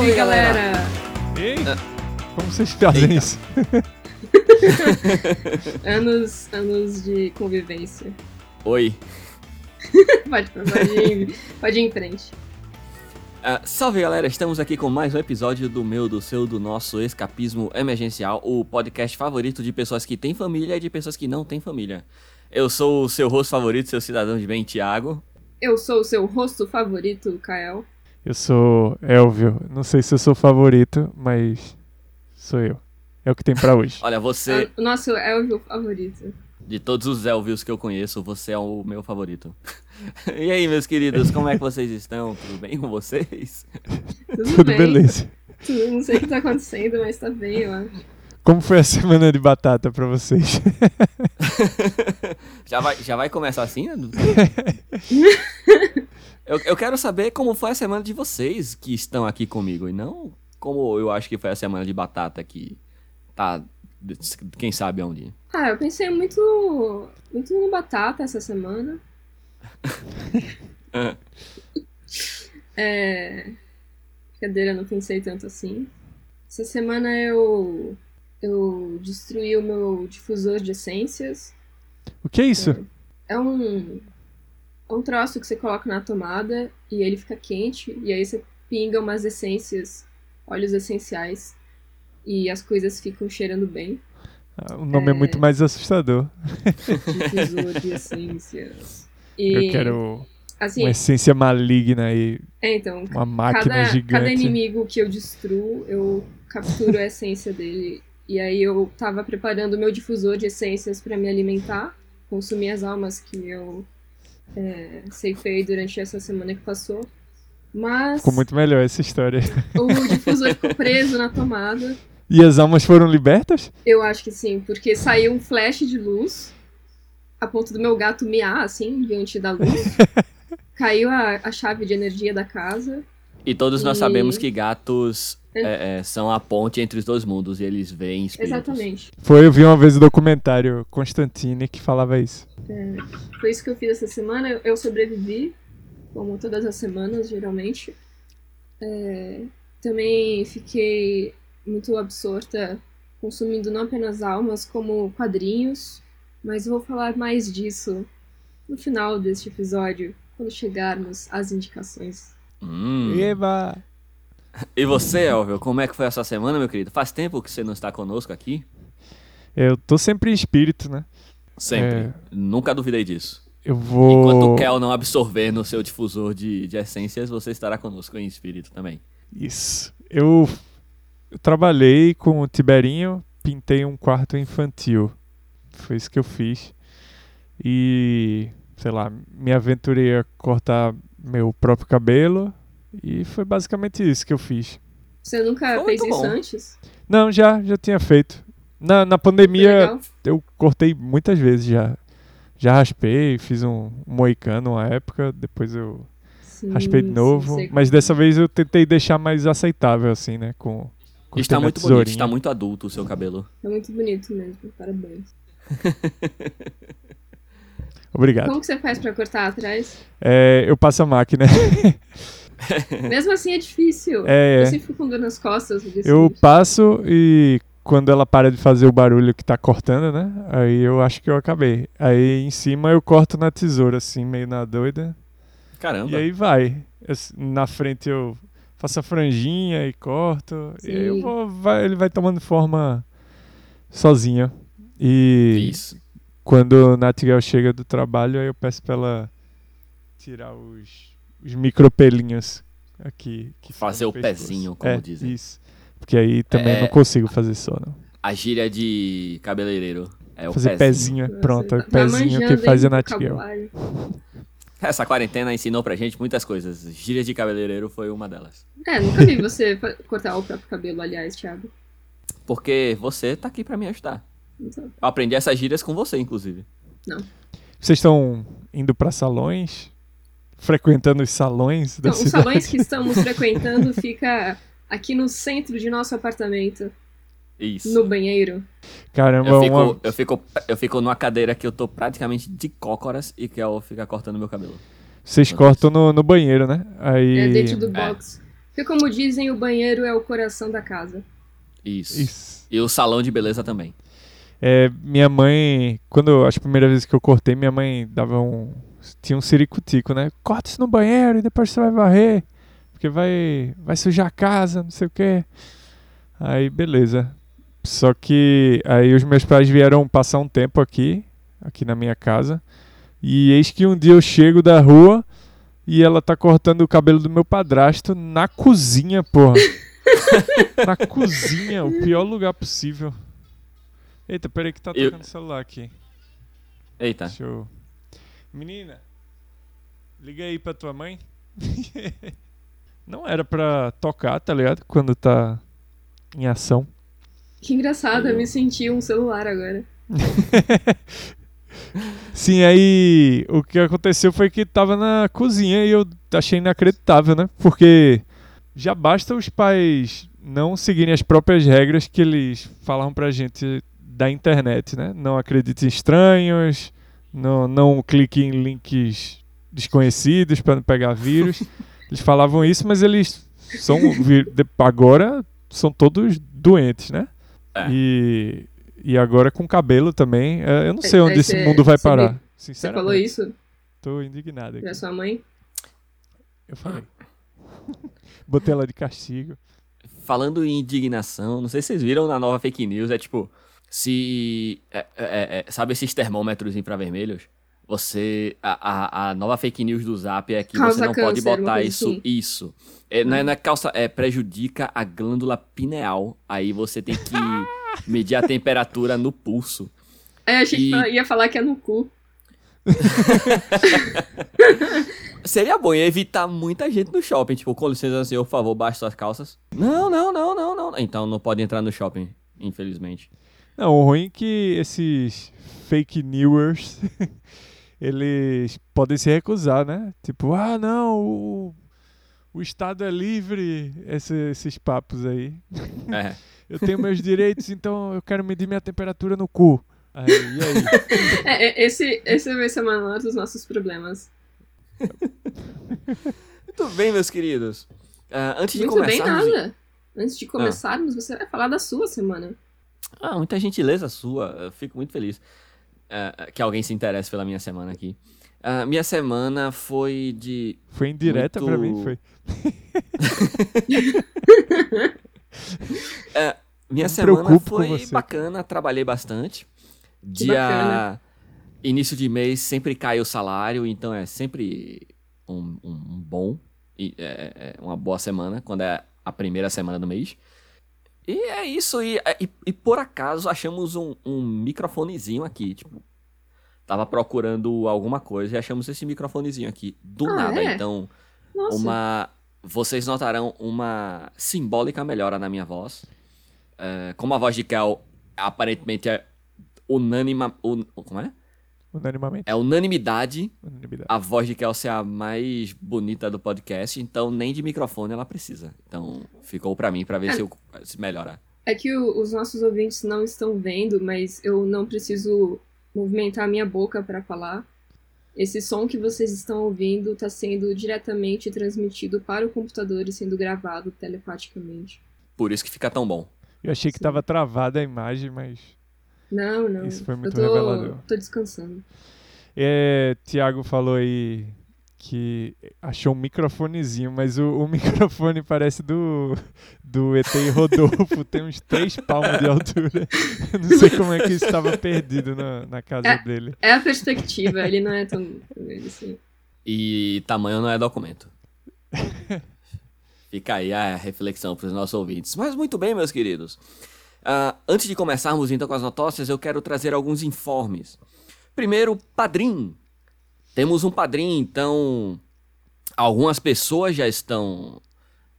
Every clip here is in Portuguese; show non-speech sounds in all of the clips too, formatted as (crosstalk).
Salve, galera! Ei, como vocês fazem Eita. isso? (laughs) anos, anos de convivência. Oi. (laughs) Pode, pode, ir, pode ir em frente. Ah, salve galera, estamos aqui com mais um episódio do meu, do seu, do nosso Escapismo Emergencial, o podcast favorito de pessoas que têm família e de pessoas que não têm família. Eu sou o seu rosto favorito, seu cidadão de bem, Thiago. Eu sou o seu rosto favorito, Kael. Eu sou Elvio. Não sei se eu sou favorito, mas sou eu. É o que tem pra hoje. (laughs) Olha, você, O nosso Elvio favorito. de todos os Elvios que eu conheço, você é o meu favorito. (laughs) e aí, meus queridos, como é que vocês estão? Tudo bem com vocês? Tudo, Tudo bem. beleza. Tudo- não sei o que tá acontecendo, mas tá bem, eu acho. Como foi a (laughs) semana de batata pra vocês? já, vai, já vai começar assim? Eu, eu quero saber como foi a semana de vocês que estão aqui comigo e não como eu acho que foi a semana de batata que tá, quem sabe onde. Ah, eu pensei muito, muito no Batata essa semana. (laughs) É... Brincadeira, não pensei tanto assim. Essa semana eu... Eu destruí o meu difusor de essências. O que é isso? É é um troço que você coloca na tomada e ele fica quente, e aí você pinga umas essências, óleos essenciais, e as coisas ficam cheirando bem. Ah, O nome é... muito mais assustador. Difusor de essências. E, Eu quero assim, uma essência maligna aí, é, então, uma máquina cada, gigante. cada inimigo que eu destruo, eu capturo a essência dele. E aí eu tava preparando o meu difusor de essências pra me alimentar, consumir as almas que eu é, ceifei durante essa semana que passou. Mas Ficou muito melhor essa história. o difusor ficou preso na tomada. E as almas foram libertas? Eu acho que sim, porque saiu um flash de luz a ponto do meu gato miar, assim, diante da luz. (laughs) Caiu a, a chave de energia da casa. E todos nós E- sabemos que gatos é, é, são a ponte entre os dois mundos e eles veem espíritos. Exatamente. Foi, eu vi uma vez o documentário Constantine que falava isso. Foi isso que eu fiz essa semana. Eu- sobrevivi, como todas as semanas, geralmente. É, também fiquei muito absorta consumindo não apenas almas, como quadrinhos. Mas vou falar mais disso no final deste episódio, quando chegarmos às indicações. Hum. Eba! E você, Elvio, como é que foi a sua semana, meu querido? Faz tempo que você não está conosco aqui? Eu tô sempre em espírito, né? Sempre. É. Nunca duvidei disso. Eu vou. Enquanto o Kel não absorver no seu difusor de, de essências, você estará conosco em espírito também. Isso. Eu, eu trabalhei com o Tiberinho, pintei um quarto infantil. Foi isso que eu fiz. E, sei lá, me aventurei a cortar meu próprio cabelo. E foi basicamente isso que eu fiz. Você nunca Foi fez isso bom. antes? Não, já, já tinha feito. Na, na pandemia, eu cortei muitas vezes já. Já raspei, fiz um, moicano uma época, depois eu Sim, raspei de sim, novo. sei mas como dessa vez eu tentei deixar mais aceitável, assim, né? Com, cortei Está muito bonito, tesourinha. está muito adulto o seu cabelo. É muito bonito mesmo, parabéns. (laughs) Obrigado. Como que você faz pra cortar atrás? É, eu passo a máquina. (laughs) Mesmo assim é difícil. É, Eu é. sempre fico com dor nas costas. Eu bicho. passo e quando ela para de fazer o barulho que tá cortando, né? Aí eu acho que eu acabei. Aí em cima eu corto na tesoura, assim, meio na doida. Caramba. E aí vai. Eu na frente eu faço a franjinha e corto. E aí eu Sim. vou, vai- ele vai tomando forma sozinho. E Isso. Quando a Natigal chega do trabalho, aí eu peço pra ela tirar os, os micropelinhos aqui. Fazer o pescoço. pezinho, como é, dizem. Isso. Porque aí também É. não consigo fazer só, não. A gíria de cabeleireiro. É o fazer pezinho. pezinho, Nossa, pronto. É o tá pezinho que faz a Natigal. Essa quarentena ensinou pra gente muitas coisas. Gíria de cabeleireiro foi uma delas. É, nunca vi você cortar o próprio cabelo, aliás, Thiago. Porque você tá aqui pra me ajudar. Então, Eu aprendi essas gírias com você, inclusive. Vocês estão indo pra salões? Frequentando os salões da os cidade? salões que (laughs) estamos frequentando fica aqui no centro de nosso apartamento, Isso. no banheiro. Caramba, Eu uma... fico, eu, fico, eu fico numa cadeira que eu tô praticamente de cócoras e que eu ficar cortando meu cabelo. vocês cortam no, no banheiro, né? Aí... É dentro do box. Porque, como dizem, o banheiro é o coração da casa. Isso. Isso. E o salão de beleza também. É, minha mãe, quando as primeiras vezes que eu cortei, minha mãe dava um. Tinha um ciricutico, né? Corta isso no banheiro e depois você vai varrer. Porque vai, vai sujar a casa, não sei o quê. Aí, beleza. Só que aí os meus pais vieram passar um tempo aqui, aqui na minha casa. E eis que um dia eu chego da rua e ela tá cortando o cabelo do meu padrasto na cozinha, porra. (laughs) na cozinha, o pior lugar possível. Eita, peraí que tá Eu- tocando o celular aqui. Eita. Deixa eu... Menina, liga aí pra tua mãe. (laughs) Não era pra tocar, tá ligado? Quando tá em ação. Que engraçado, eu me senti um celular agora. (laughs) Sim, aí o que aconteceu foi que tava na cozinha e eu achei inacreditável, né? Porque já basta os pais não seguirem as próprias regras que eles falavam pra gente da internet, né? Não acredite em estranhos, não, não clique em links desconhecidos para não pegar vírus. (laughs) Eles falavam isso, mas eles são agora são todos doentes, né? É. E, e agora com cabelo também. É, Eu não sei Aí onde esse mundo vai parar. me- Você Sinceramente. falou isso Tô indignado aqui. pra sua mãe? Eu falei. (laughs) Botei ela de castigo. Falando em indignação, não sei se vocês viram na nova fake news, é tipo, se. é- é- é- sabe esses termômetros infravermelhos? Você. A, a, a nova fake news do Zap é que Causa você não pode câncer, uma botar isso. assim. Isso. É, não, é, não é calça, é prejudica a glândula pineal. Aí você tem que (laughs) medir a temperatura no pulso. É, achei que E- ia falar que é no cu. (laughs) Seria bom ia evitar muita gente no shopping. Tipo, com licença, senhor, por favor, baixe suas calças. Não, não, não, não, não. Então não pode entrar no shopping, infelizmente. Não, o ruim é que esses fake newers, (laughs) eles podem se recusar, né? Tipo, ah, não, o, o Estado é livre, esse- esses papos aí. É. (laughs) Eu tenho meus direitos, então eu quero medir minha temperatura no cu. Aí, e aí? (laughs) É, é, esse, esse vai ser o menor dos nossos problemas. Muito bem, meus queridos. Ah, antes de Muito bem, nada. Antes de começarmos, você vai falar da sua semana. Ah, muita gentileza sua. Eu fico muito feliz ah, que alguém se interesse pela minha semana aqui. Ah, minha semana foi de. Foi indireta pra mim, Muito- foi. (laughs) Minha me semana foi bacana, trabalhei bastante. Que Dia. bacana. Início de mês sempre cai o salário, então é sempre um, um- um bom. e é- é uma boa semana, quando é a primeira semana do mês. E é isso, e, e- e por acaso achamos um, um microfonezinho aqui, tipo. Tava procurando alguma coisa e achamos esse microfonezinho aqui, do Ah, nada. é? Então, Nossa. uma. Vocês notarão uma simbólica melhora na minha voz. É, como a voz de Kel aparentemente é unânima. un- como é? Unanimamente. É unanimidade Unanimidade. a voz de Kel ser a mais bonita do podcast, então nem de microfone ela precisa. Então ficou pra mim pra ver É. se, eu, se melhora. É que o- os nossos ouvintes não estão vendo, mas eu não preciso movimentar a minha boca para falar. Esse som que vocês estão ouvindo está sendo diretamente transmitido para o computador e sendo gravado telepaticamente. Por isso que fica tão bom. Eu achei que Sim. tava travada a imagem, mas. Não, não. Isso foi muito eu tô, revelador. tô descansando. É, Tiago falou aí que achou um microfonezinho, mas o, o (laughs) microfone parece do, do ET Rodolfo, tem uns três palmos de altura. Eu não sei como é que isso estava perdido na, na casa É. dele. É a perspectiva, ele não é tão tão grande assim. E tamanho não é documento. Fica aí a reflexão para os nossos ouvintes. Mas muito bem, meus queridos. Ah, antes de começarmos então com as notócias, eu quero trazer alguns informes. Primeiro, padrim. Temos um padrim, então algumas pessoas já estão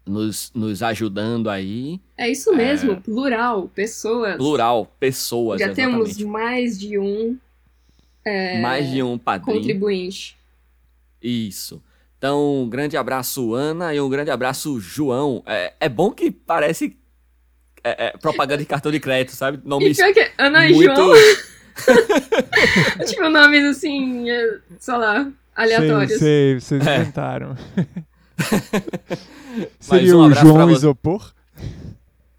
nos, nos ajudando aí. É isso mesmo, plural, pessoas. Plural, pessoas. Já temos exatamente. mais de um mais de um padrim. contribuinte. Isso. Então, um grande abraço, Ana, e um grande abraço, João. É, é bom que parece é, é, propaganda de cartão de crédito, sabe? E Nomes pior que Ana e muito. João, (laughs) tipo, nomes assim, é, sei lá, aleatórios. Sei, sei, vocês É. inventaram. (laughs) Seria um o abraço pra João Isopor?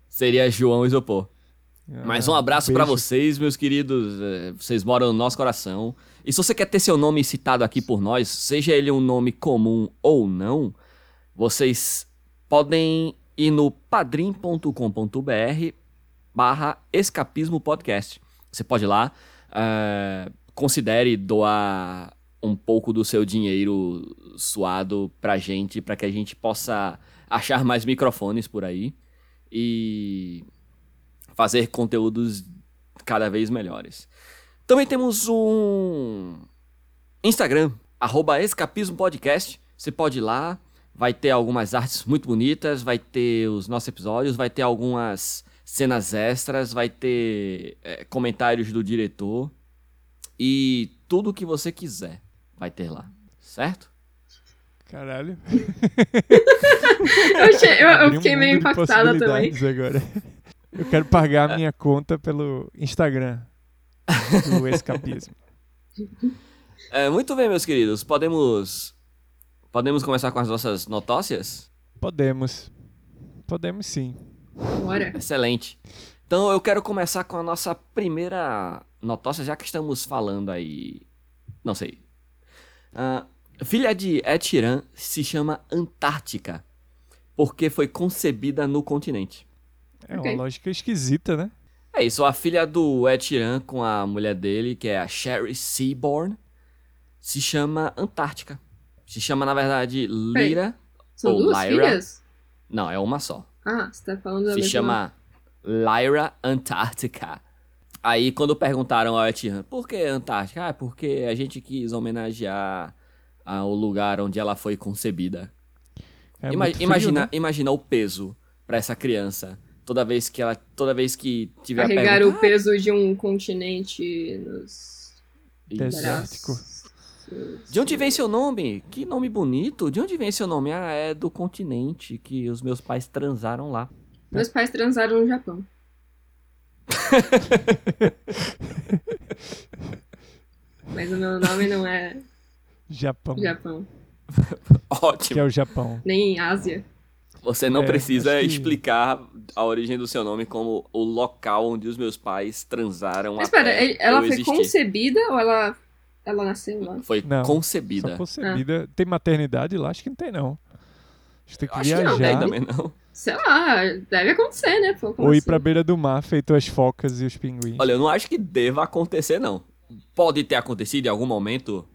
Seria João Isopor. Mas um Ah, abraço pra beijo. vocês, meus queridos. É, Vocês moram no nosso coração. E se você quer ter seu nome citado aqui por nós, seja ele um nome comum ou não, vocês podem ir no padrim.com.br barra escapismo podcast. Você pode ir lá, é, considere doar um pouco do seu dinheiro suado pra gente, pra que a gente possa achar mais microfones por aí e fazer conteúdos cada vez melhores. Também temos um Instagram, arroba Escapismo Podcast. Você pode ir lá, vai ter algumas artes muito bonitas, vai ter os nossos episódios, vai ter algumas cenas extras, vai ter é, comentários do diretor e tudo que você quiser vai ter lá, certo? Caralho. Eu, achei- eu- eu Abri um fiquei meio impactada também. Agora. Eu quero pagar a minha conta pelo Instagram do escapismo. (laughs) É, muito bem, meus queridos, podemos podemos começar com as nossas notócias? Podemos. Podemos sim. Bora. Excelente. Então eu quero começar com a nossa primeira notócia, já que estamos falando aí. Não sei. Ah, filha de Sheeran se chama Antártica, porque foi concebida no continente. É Ok. uma lógica esquisita, né? É isso, a filha do Sheeran com a mulher dele, que é a Sherry Seaborn, se chama Antártica. Se chama, na verdade, Lyra. São Ou duas Lyra. filhas? Não, é uma só. Ah, você tá falando da se mesma... chama Lyra Antarctica. Aí quando perguntaram ao Etienne, por que Antártica? Ah, é porque a gente quis homenagear ah, o lugar onde ela foi concebida. É Ima- frio, imagina, né? imagina o peso pra essa criança. Toda vez que ela, toda vez que tiver a Carregar pergunta, o peso de um continente nos "Ah, Desértico. De onde vem seu nome? Que nome bonito. De onde vem seu nome? Ah, é do continente que os meus pais transaram lá. Meus pais transaram no Japão. (laughs) Mas o meu nome não é Japão. Japão, (laughs) Ótimo. Que é o Japão. nem Ásia. Você não É, precisa que- explicar a origem do seu nome como o local onde os meus pais transaram Mas espera, ela foi existir. concebida ou ela, ela nasceu lá? Foi Não, concebida. Só concebida. Tem maternidade lá? Acho que não tem, não. Acho que tem que Acho que não viajar. tem também, não. Sei lá, deve acontecer, né? Pô, Ou ir assim? pra beira do mar, feito as focas e os pinguins. Olha, eu não acho que deva acontecer, não. Pode ter acontecido em algum momento.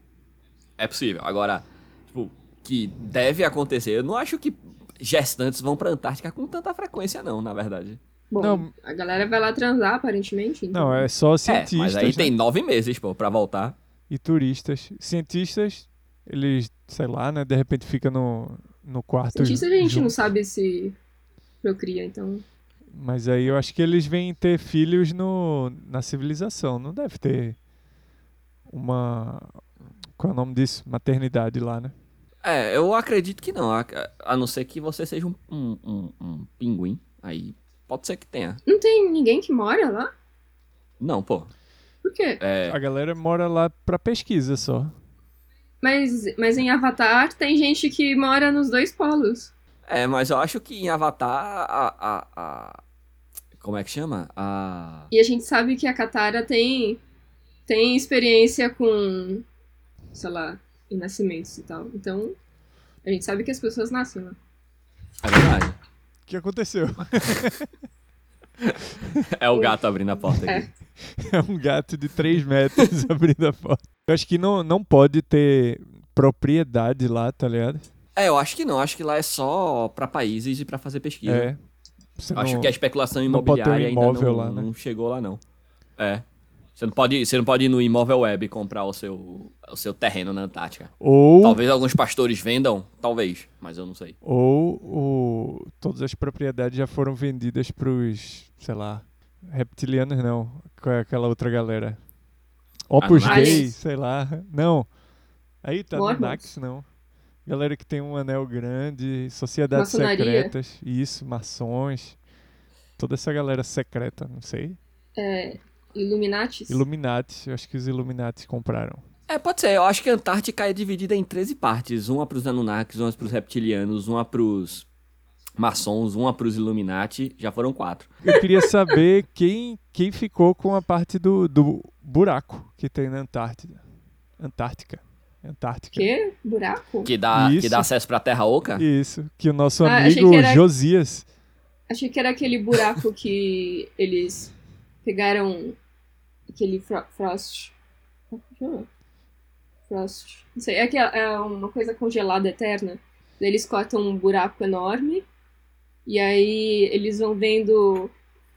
É possível. Agora, tipo, que deve acontecer. Eu não acho que gestantes vão pra Antártica com tanta frequência, não, na verdade. Bom, Não. a galera vai lá transar, aparentemente. então- Não, é só É, cientistas mas aí né? tem nove meses, pô, pra voltar. E turistas. Cientistas, eles, sei lá, né? De repente fica no, no quarto. Cientista a gente junto. não sabe se procria, então. Mas aí eu acho que eles vêm ter filhos no, na civilização. Não deve ter uma. Qual é o nome disso? Maternidade lá, né? É, eu acredito que não. A, a não ser que você seja um, um, um- um pinguim. Aí pode ser que tenha. Não tem ninguém que mora lá? Não, pô. Por quê? É, A galera mora lá pra pesquisa só. Mas, mas em Avatar tem gente que mora nos dois polos. é, mas eu acho que em Avatar a, a, a- Como é que chama? A. E a gente sabe que a Katara tem, tem experiência com, sei lá, em nascimentos e tal. Então, a gente sabe que as pessoas nascem lá. É verdade. O que aconteceu? (laughs) (laughs) É o gato abrindo a porta aqui. É um gato de 3 metros (laughs) abrindo a porta. Eu acho que não, não pode ter propriedade lá, tá ligado? É, eu acho que não. Acho que lá é só pra países e pra fazer pesquisa. É. Acho não- que a especulação não pode ter um imobiliária ainda não, lá, né? não chegou lá, não. É. Você não, pode, você não pode ir no Imóvel Web comprar o seu, o seu terreno na Antártica. Ou, Talvez alguns pastores vendam, talvez, mas eu não sei. ou o, todas as propriedades já foram vendidas pros, sei lá, reptilianos não. Qual é aquela outra galera? Opus? Dei, sei lá. Não. Aí tá. Nax, não. Galera que tem um anel grande, sociedades Maçonaria. secretas, isso, maçons. Toda essa galera secreta, não sei. É, Illuminatis. Illuminati, eu acho que os Illuminati compraram. É, pode ser. Eu acho que a Antártica é dividida em 13 partes. Uma pros Anunnakis, uma pros reptilianos, uma pros maçons, uma pros Illuminati. Já foram quatro. Eu queria saber quem, quem ficou com a parte do, do buraco que tem na Antártida. Antártica. Antártica. Que? Buraco? Que dá, que dá acesso pra Terra Oca. Isso, que o nosso Ah, achei amigo que era- Josias. Achei que era aquele buraco que eles pegaram aquele fro Frost. Como chama? Frost. Não sei, é que é é uma coisa congelada eterna. Eles cortam um buraco enorme e aí eles vão vendo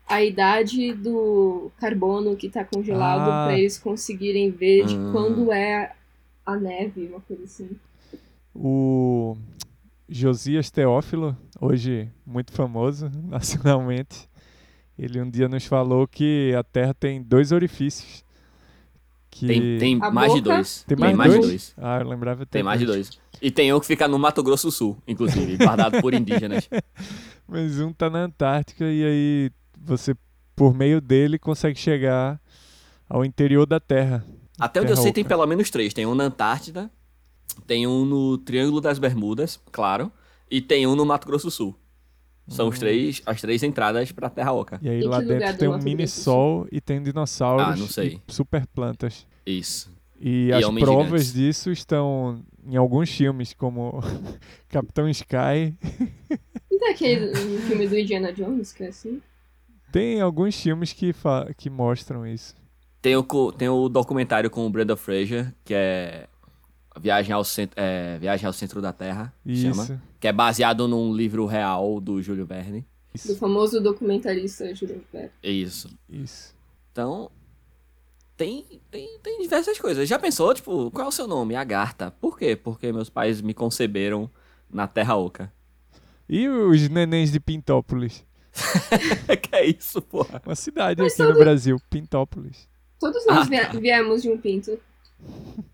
a idade do carbono que tá congelado Ah. pra eles conseguirem ver de Ah. quando é a neve, uma coisa assim. O Josias Teófilo, hoje muito famoso (laughs) nacionalmente, ele um dia nos falou que a Terra tem dois orifícios. Que... Tem, tem mais de boca- dois. Tem mais de dois? dois. Ah, eu lembrava até Tem mais de dois. E tem um que fica no Mato Grosso do Sul, inclusive, guardado por indígenas. (laughs) Mas um tá na Antártica e aí você, por meio dele, consegue chegar ao interior da Terra. Até onde eu Terra sei, tem Oca. pelo menos três. Tem um na Antártida, tem um no Triângulo das Bermudas, claro, e tem um no Mato Grosso do Sul. São os três, as três entradas pra Terra Oca. E aí Em lá dentro do tem um mini sol e tem dinossauros Ah, não sei. e super plantas. Isso. E, E as provas gigantes. disso estão em alguns filmes, como (laughs) Capitão Sky. Não tem aquele um filme do Indiana Jones que é assim? Tem alguns filmes que, fa- que mostram isso. Tem o, tem o documentário com o Brenda Fraser, que é Viagem ao, Cent é, Viagem ao Centro da Terra, chama. Isso. Que é baseado num livro real do Júlio Verne. Do Isso. famoso documentarista Júlio Verne. É isso. Isso. Então, tem, tem, tem diversas coisas. Já pensou, tipo, qual é o seu nome? Agartha. Por quê? Porque meus pais me conceberam na Terra Oca. E os nenéns de Pintópolis? (laughs) que é isso, porra? Uma cidade Mas aqui no Brasil, Pintópolis. Todos nós Ah, tá. viemos de um pinto. (laughs)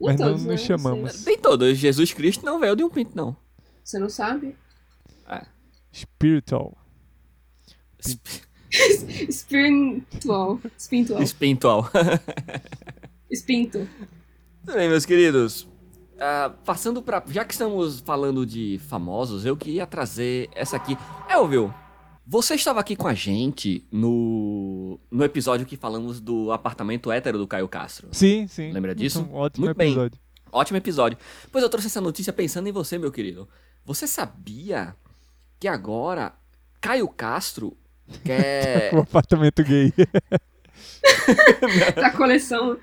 Mas não todos, nos né? chamamos. Tem todos. Jesus Cristo não veio de um pinto, não. Você não sabe? Spiritual. Esp- (laughs) Spiritual. Spintual. Espintual. Espinto. Tudo bem, meus queridos. Ah, passando pra. Já que estamos falando de famosos, eu queria trazer essa aqui. Elvio, você estava aqui com a gente no, no episódio que falamos do apartamento hétero do Caio Castro. Sim, sim. Lembra disso? Um ótimo Muito bem. episódio. Ótimo episódio. Pois eu trouxe essa notícia pensando em você, meu querido. Você sabia que agora Caio Castro (laughs) quer. O apartamento gay. Da (laughs) coleção.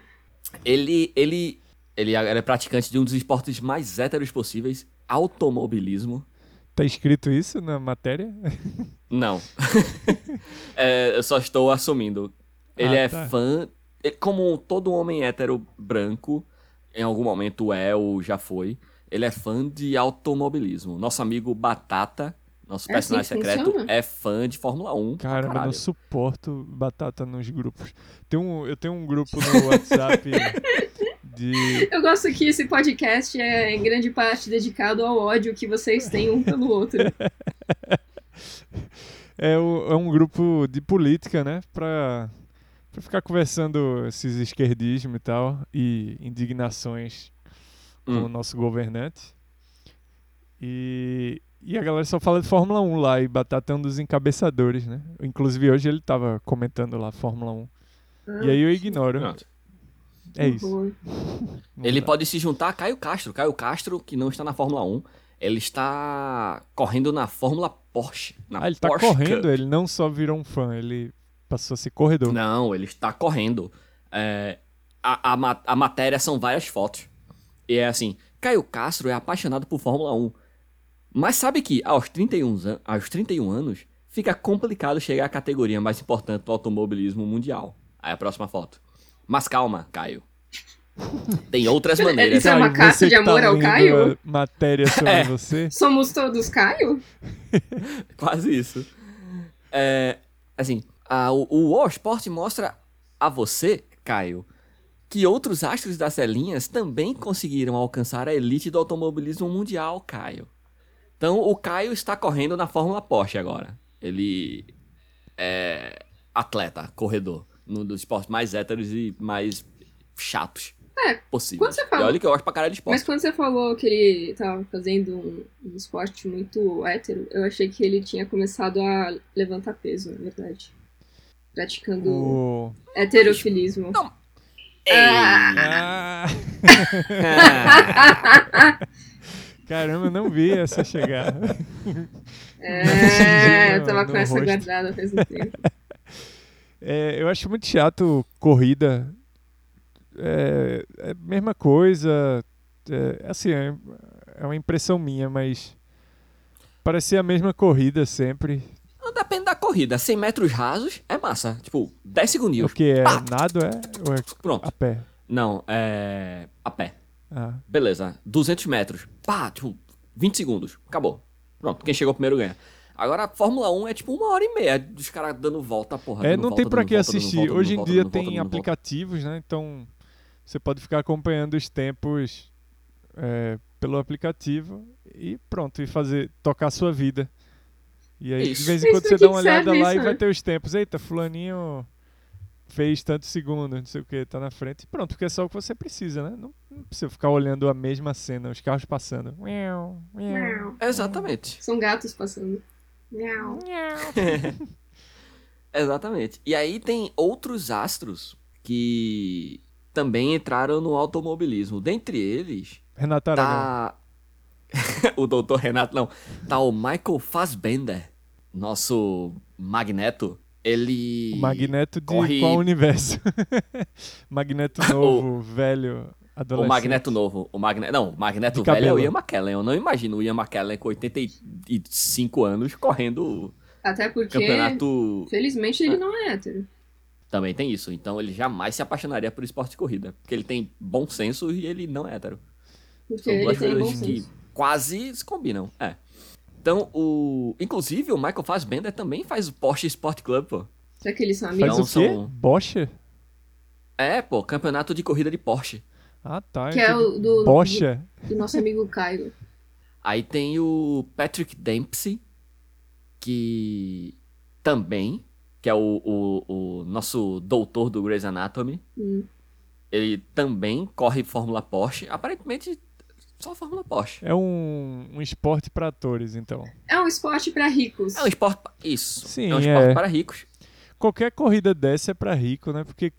ele, ele, ele é praticante de um dos esportes mais héteros possíveis, automobilismo. Tá escrito isso na matéria? (laughs) Não. (laughs) É, eu só estou assumindo. Ele Ah, é tá. fã. ele- Como todo homem hétero branco, em algum momento é ou já foi, ele é fã de automobilismo. Nosso amigo Batata, nosso É personagem assim secreto, funciona? é fã de Fórmula 1. pra Caramba, eu não suporto batata nos grupos. Tem um, eu tenho um grupo no WhatsApp (laughs) de. Eu gosto que esse podcast é em grande parte dedicado ao ódio que vocês têm um pelo outro. (laughs) É, o- é um grupo de política, né? Pra, pra ficar conversando esses esquerdismo e tal, e indignações com Hum. o nosso governante. E, e a galera só fala de Fórmula 1 lá, e Batata é um dos encabeçadores, né? Inclusive hoje ele tava comentando lá Fórmula 1. E aí eu ignoro. Pronto. É isso. (laughs) Ele pode se juntar a Caio Castro. Caio Castro, que não está na Fórmula 1, ele está correndo na Fórmula Porsche. Na Ah, ele tá Porsche correndo, Cup. ele não só virou um fã, ele passou a ser corredor. Não, ele está correndo. É, a, a, a matéria são várias fotos. E é assim: Caio Castro é apaixonado por Fórmula 1. Mas sabe que aos 31, an- aos 31 anos fica complicado chegar à categoria mais importante do automobilismo mundial. Aí a próxima foto. Mas calma, Caio. Tem outras (laughs) maneiras. Isso é uma Caio, carta de amor tá ao Caio? Matéria sobre (laughs) É. você. Somos todos Caio? (laughs) Quase isso. É, assim, a, o, o War Sport mostra a você, Caio, que outros astros das telinhas também conseguiram alcançar a elite do automobilismo mundial, Caio. Então, o Caio está correndo na Fórmula Porsche agora. Ele é atleta, corredor, um dos esportes mais héteros e mais chatos. É, possíveis. quando você fala- E olha que eu gosto pra caralho de esporte. Mas quando você falou que ele tava fazendo um, um esporte muito hétero, eu achei que ele tinha começado a levantar peso, na verdade. Praticando O... heterofilismo. Não. Ah, (laughs) caramba, eu não vi essa chegar. É, eu tava com essa rosto. guardada faz um tempo. É, eu acho muito chato corrida. É, é a mesma coisa. É, assim, é, é uma impressão minha, mas parecia a mesma corrida sempre. Não depende da corrida. 100 metros rasos é massa. Tipo, 10 O segundinhos. que é Pá! nado é ou é Pronto. a pé? Não, é. A pé. Ah, Beleza. 200 metros. Pá, tipo, 20 segundos. Acabou. Pronto, quem chegou primeiro ganha. Agora, a Fórmula 1 é tipo uma hora e meia dos caras dando volta, porra. é, não volta, tem pra dando que volta, assistir. volta, Hoje em volta, dia tem aplicativos, né? Então você pode ficar acompanhando os tempos é, pelo aplicativo e pronto, e fazer tocar a sua vida. E aí, Isso. de vez em quando pra você dá uma olhada lá isso, e vai né? ter os tempos. Eita, fulaninho fez tantos segundos, não sei o que, tá na frente. E pronto, porque é só o que você precisa, né? Não, não precisa ficar olhando a mesma cena, os carros passando. Exatamente. São gatos passando. Miau. (laughs) Exatamente. E aí tem outros astros que também entraram no automobilismo. Dentre eles, Renata Aragão. tá. (laughs) o doutor Renato, não. Tá o Michael Fassbender, nosso Magneto. Ele. O Magneto de corre- qual universo? (laughs) Magneto novo, velho. O Magneto novo. O Magneto. Não, o Magneto De velho é o. Ian McKellen. Eu não imagino o Ian McKellen com 85 anos correndo Até porque, campeonato. felizmente, ele não é hétero. Também tem isso. Então ele jamais se apaixonaria por esporte de corrida. Porque ele tem bom senso e ele não é hétero. Porque São ele duas tem bom coisas que senso. quase se combinam. É. Então, o. Inclusive, o Michael Fassbender também faz o Porsche Sport Club, pô. Será que eles são Faz amigos? Não, o quê? são- Bocha? É, pô, campeonato de corrida de Porsche. Ah, tá. Que é o do, Bocha? do nosso amigo Caio. Aí tem o Patrick Dempsey, que também, que é o, o, o nosso doutor do Grey's Anatomy. Hum. Ele também corre Fórmula Porsche. Aparentemente, só Fórmula Porsche. É um, um esporte pra atores, então. É um esporte pra ricos. É um esporte. Isso. Sim, é um esporte é. para ricos. Qualquer corrida dessa é pra rico, né? Porque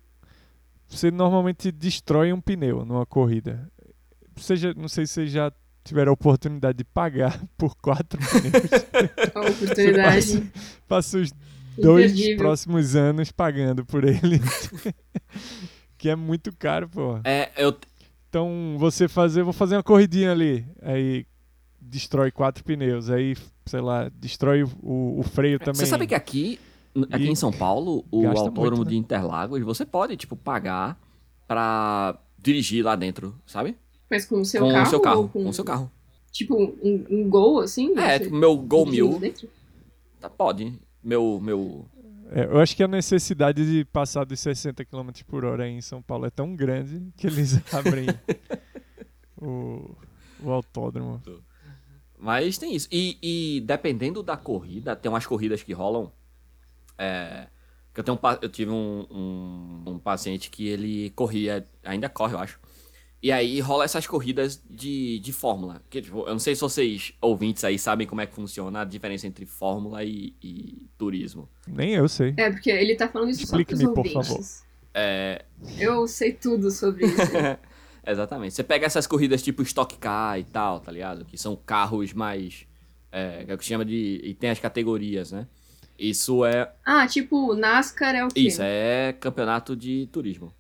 você normalmente destrói um pneu numa corrida. Seja, não sei se vocês já tiveram a oportunidade de pagar (laughs) por quatro pneus. (laughs) A oportunidade. Passa os dois próximos anos pagando por ele. (laughs) que é muito caro, pô. É, eu. Então, você fazer, vou fazer uma corridinha ali, aí destrói quatro pneus, aí, sei lá, destrói o, o freio também. Você sabe que aqui, aqui E em São Paulo, o autódromo muito, né? de Interlagos, você pode, tipo, pagar pra dirigir lá dentro, sabe? Mas com o seu com carro? seu carro. ou Com o seu carro. Tipo, um, um gol, assim? É, tipo, meu Gol dirigindo 1000, dentro? tá, pode. Meu, meu... É, eu acho que a necessidade de passar dos 60 km por hora aí em São Paulo é tão grande que eles (laughs) abrem o, o autódromo. Mas tem isso. E, e dependendo da corrida, tem umas corridas que rolam. É, que eu, tenho um eu tive um, um, um paciente que ele corria, ainda corre, eu acho. E aí rola essas corridas de, de fórmula. Que, tipo, eu não sei se vocês, ouvintes aí, sabem como é que funciona a diferença entre fórmula e, e turismo. Nem eu sei. É, porque ele tá falando isso só pros Explique-me, por ouvintes. favor. É, Eu sei tudo sobre isso. (laughs) Exatamente. Você pega essas corridas tipo Stock Car e tal, tá ligado? Que são carros mais. É, que é o que chama de. E tem as categorias, né? Isso é. ah, tipo, NASCAR é o quê? Isso é campeonato de turismo.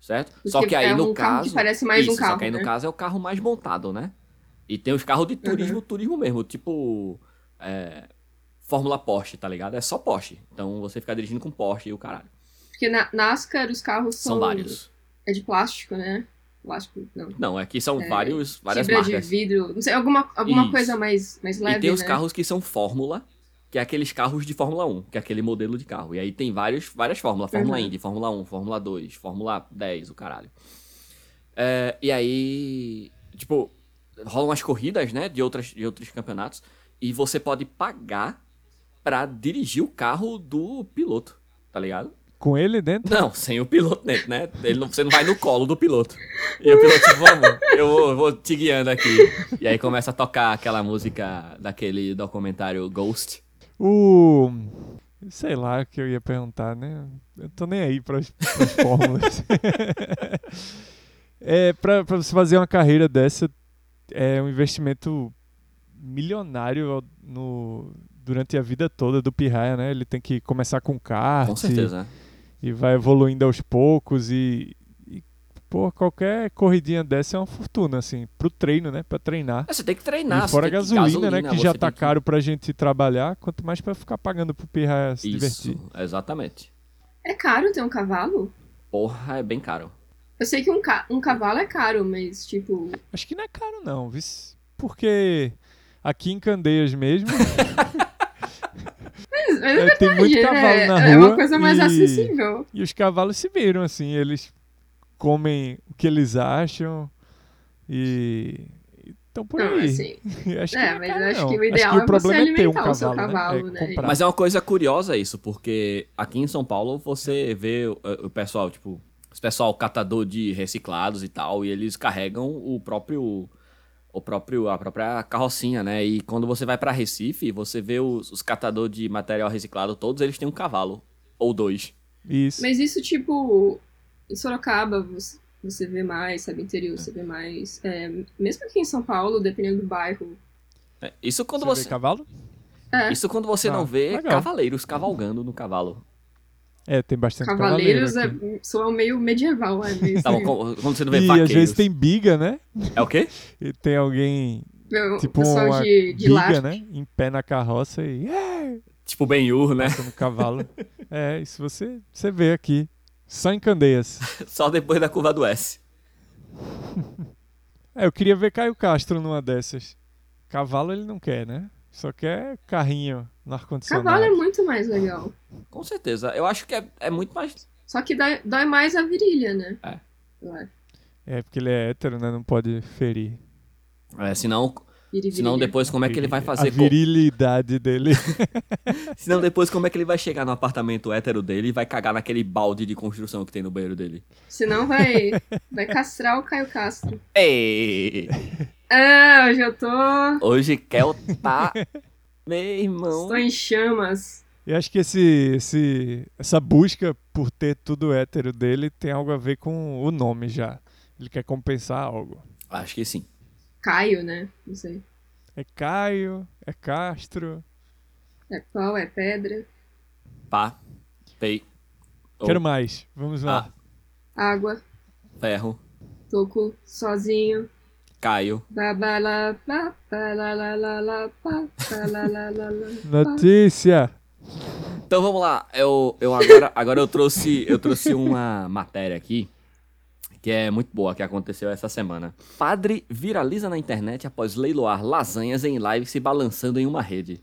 Certo? Porque só que aí é no um carro caso. que parece mais isso, um carro, Só que aí no né? caso é o carro mais montado, né? E tem os carros de turismo, turismo mesmo. Tipo. é, Fórmula Porsche, tá ligado? É só Porsche. Então você fica dirigindo com Porsche e o caralho. Porque na NASCAR os carros são... São vários. É de plástico, né? Plástico, não. Não, aqui são É, vários, várias Fibra marcas. de vidro, não sei, alguma, alguma Isso. coisa mais, mais leve, e tem os né? carros que são Fórmula, que é aqueles carros de Fórmula 1, que é aquele modelo de carro. E aí tem vários, várias fórmulas. Fórmula Uhum. Indy, Fórmula 1, Fórmula 2, Fórmula 10, o caralho. É, e aí, tipo, rolam as corridas, né, de, outras, de outros campeonatos, e você pode pagar pra dirigir o carro do piloto, tá ligado? com ele dentro? Não, sem o piloto dentro, né? Ele não, você não vai no colo do piloto. E o piloto, vamos, eu vou, eu vou te guiando aqui. E aí começa a tocar aquela música daquele documentário Ghost. O. Sei lá o que eu ia perguntar, né? Eu tô nem aí pras, pras (laughs) fórmulas. é, pra você fazer uma carreira dessa, é um investimento milionário no, durante a vida toda do Pirraia, né? Ele tem que começar com kart. Com certeza. E, e vai evoluindo aos poucos e, pô, qualquer corridinha dessa é uma fortuna, assim, pro treino, né? Pra treinar. É, Você tem que treinar. e fora a que- gasolina, né? Que já tá que- caro pra gente trabalhar, quanto mais pra ficar pagando pro Pirraia se Isso, divertir. exatamente. É caro ter um cavalo? Porra, é bem caro. Eu sei que um, ca um cavalo é caro, mas, tipo, Acho que não é caro, não. Porque aqui em Candeias mesmo, (laughs) Mas, mas é É, tem verdade, muito cavalo é, na é rua uma coisa mais e- acessível. e os cavalos se viram, assim, eles comem o que eles acham e estão por Não, aí. assim, (laughs) acho que é, não mas caro, eu acho não. que o ideal que é o problema você é ter um alimentar o seu cavalo, cavalo, né? né? É comprar. Mas é uma coisa curiosa isso, porque aqui em São Paulo você vê o, o pessoal, tipo, os pessoal catador de reciclados e tal, e eles carregam o próprio o próprio a própria carrocinha, né? E quando você vai pra Recife, você vê os, os catadores de material reciclado, todos eles têm um cavalo ou dois. Isso. Mas isso, tipo, em Sorocaba você, você vê mais, sabe, interior você vê mais. É, mesmo aqui em São Paulo, dependendo do bairro. É, Isso quando Você você, vê cavalo? É, isso quando você Ah, não vê legal. cavaleiros cavalgando no cavalo. É, tem bastante cavaleiros cavaleiro é, soam meio medieval, é meio (laughs) Tá bom, assim. quando você não vê E vaqueiros. às vezes tem biga, né? É o quê? E tem alguém, Meu, tipo pessoal uma de, de biga, lá. né? Em pé na carroça e é, Tipo Ben-Hur, né? passando cavalo. (laughs) é, isso você, você vê aqui. Só em Candeias. (laughs) Só depois da curva do S. (laughs) É, eu queria ver Caio Castro numa dessas. Cavalo ele não quer, né? Só quer carrinho no ar-condicionado. Cavalo é muito mais legal. Com certeza. Eu acho que é, é muito mais. Só que dói, dói mais a virilha, né? É. É, porque ele é hétero, né? Não pode ferir. É, senão, senão depois como é que ele vai A fazer. co- virilidade dele. (laughs) Senão depois como é que ele vai chegar no apartamento hétero dele e vai cagar naquele balde de construção que tem no banheiro dele. Senão vai, vai castrar o Caio Castro. Ei! É, hoje eu tô. Hoje Kel tá. (laughs) Meu irmão. Estou em chamas. Eu acho que esse, esse, essa busca por ter tudo hétero dele tem algo a ver com o nome já. Ele quer compensar algo. Acho que sim. Caio, né? Não sei. É Caio, é Castro. É pau, é pedra. Pá. Pei. Oh, Quero mais. Vamos lá. Água. Ferro. Toco sozinho. Caio. Babala, ba, ba, la, la, la, la, ba, ba, la, la, la, la, Notícia! Então vamos lá. Eu, eu agora, agora eu trouxe eu trouxe uma matéria aqui que é muito boa que aconteceu essa semana. Padre viraliza na internet após leiloar lasanhas em live se balançando em uma rede.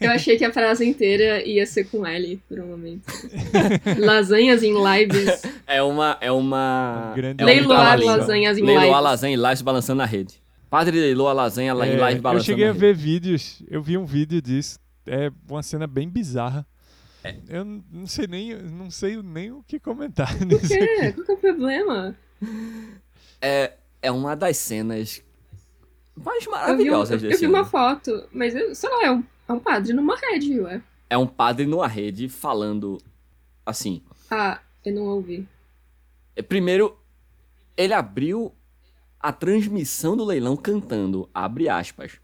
Eu achei que a frase inteira ia ser com L por um momento. (laughs) Lasanhas em lives. É uma é uma Um é um Leiloar trava-língua. lasanhas em Leiloar lives. lasanha em live se balançando na rede. Padre leiloa lasanha lá em É, live eu balançando cheguei na a rede. ver vídeos. Eu vi um vídeo disso. É uma cena bem bizarra. É. Eu não sei nem, não sei nem o que comentar Por nisso. quê? Qual que é o problema? É é uma das cenas mais Eu vi, um- maravilhosas eu vi uma foto, mas eu, sei lá, é um, é um padre numa rede, ué. É um padre numa rede falando assim. Ah, eu não ouvi. É, Primeiro, ele abriu a transmissão do leilão cantando, abre aspas.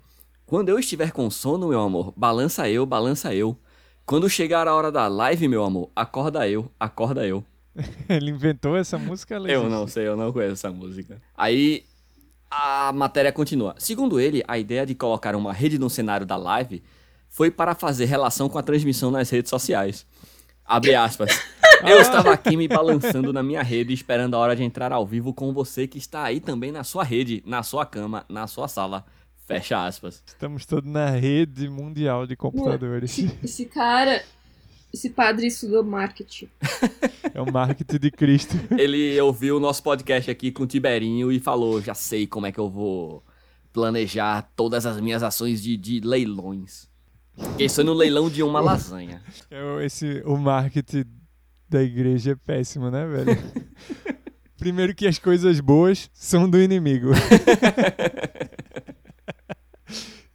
Quando eu estiver com sono, meu amor, balança eu, balança eu. Quando chegar a hora da live, meu amor, acorda eu, acorda eu. (laughs) Ele inventou essa música? ela Eu não sei, eu não conheço essa música. Aí a matéria continua. Segundo ele, a ideia de colocar uma rede no cenário da live foi para fazer relação com a transmissão nas redes sociais. Abre aspas. (laughs) Eu estava aqui me balançando na minha rede, esperando a hora de entrar ao vivo com você que está aí também na sua rede, na sua cama, na sua sala. Fecha aspas. Estamos todos na rede mundial de computadores. Esse, esse cara, esse padre estudou marketing. É o marketing de Cristo. (laughs) Ele ouviu o nosso podcast aqui com o Tiberinho e falou: já sei como é que eu vou planejar todas as minhas ações de, de leilões. Pensou no leilão de uma lasanha. É o- esse, o marketing da igreja é péssimo, né, velho? (laughs) Primeiro que as coisas boas são do inimigo. (laughs)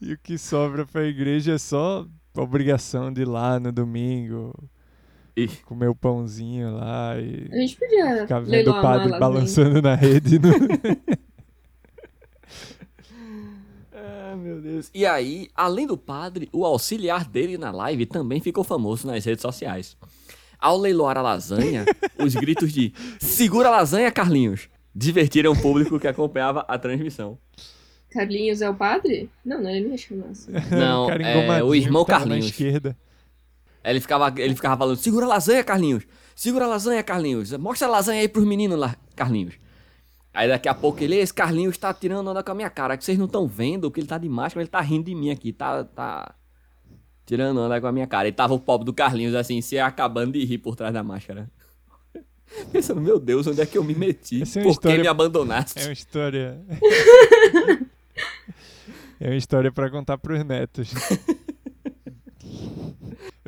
e o que sobra pra igreja é só obrigação de ir lá no domingo, Ih. comer o pãozinho lá e A gente podia ficar vendo o padre lasanha. balançando na rede. no- (laughs) Ah, meu Deus. E aí, além do padre, o auxiliar dele na live também ficou famoso nas redes sociais. Ao leiloar a lasanha, (laughs) os gritos de segura a lasanha, Carlinhos, divertiram o público que acompanhava a transmissão. Carlinhos é o padre? Não, não, ele (laughs) não ia chamar assim. Não, é o irmão que Carlinhos. Na esquerda. Ele ficava, ele ficava falando, segura a lasanha, Carlinhos. Segura a lasanha, Carlinhos. Mostra a lasanha aí pros meninos lá, Carlinhos. Aí daqui a pouco ele, esse Carlinhos tá tirando onda com a minha cara, que vocês não estão vendo, que ele tá de máscara, ele tá rindo de mim aqui, tá, tá tirando onda com a minha cara. E tava o pobre do Carlinhos assim, se acabando de rir por trás da máscara. (laughs) Pensando, meu Deus, onde é que eu me meti? Essa é Por que história- me abandonaste? É uma história. (laughs) é uma história pra contar pros netos.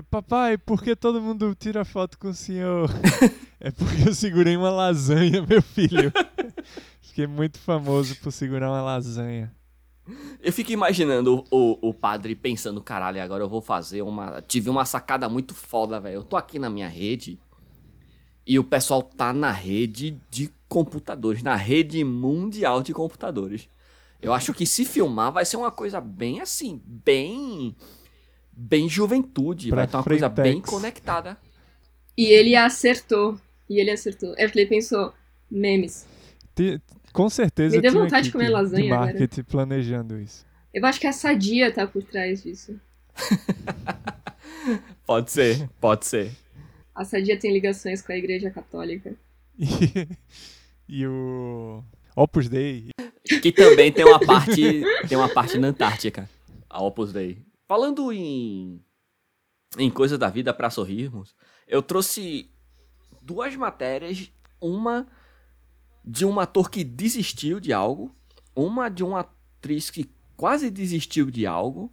Papai, por que todo mundo tira foto com o senhor? é porque eu segurei uma lasanha, meu filho. Fiquei muito famoso por segurar uma lasanha. Eu fico imaginando o, o, o padre pensando, caralho, agora eu vou fazer uma. Tive uma sacada muito foda, velho. Eu tô aqui na minha rede e o pessoal tá na rede de computadores, na rede mundial de computadores. Eu acho que se filmar vai ser uma coisa bem assim, bem. Bem juventude, Pra vai ter uma coisa bem conectada. E ele acertou. E ele acertou. É porque ele pensou, memes. Ti- Com certeza Me deu vontade de comer lasanha de agora. marketing planejando isso. Eu acho que a Sadia tá por trás disso. (laughs) Pode ser, pode ser. A Sadia tem ligações com a Igreja Católica. E, (laughs) e o Opus Dei. Que também tem uma parte. tem uma parte na Antártica. A Opus Dei. Falando em. em coisas da vida pra sorrirmos, eu trouxe duas matérias. Uma de um ator que desistiu de algo. Uma de uma atriz que quase desistiu de algo.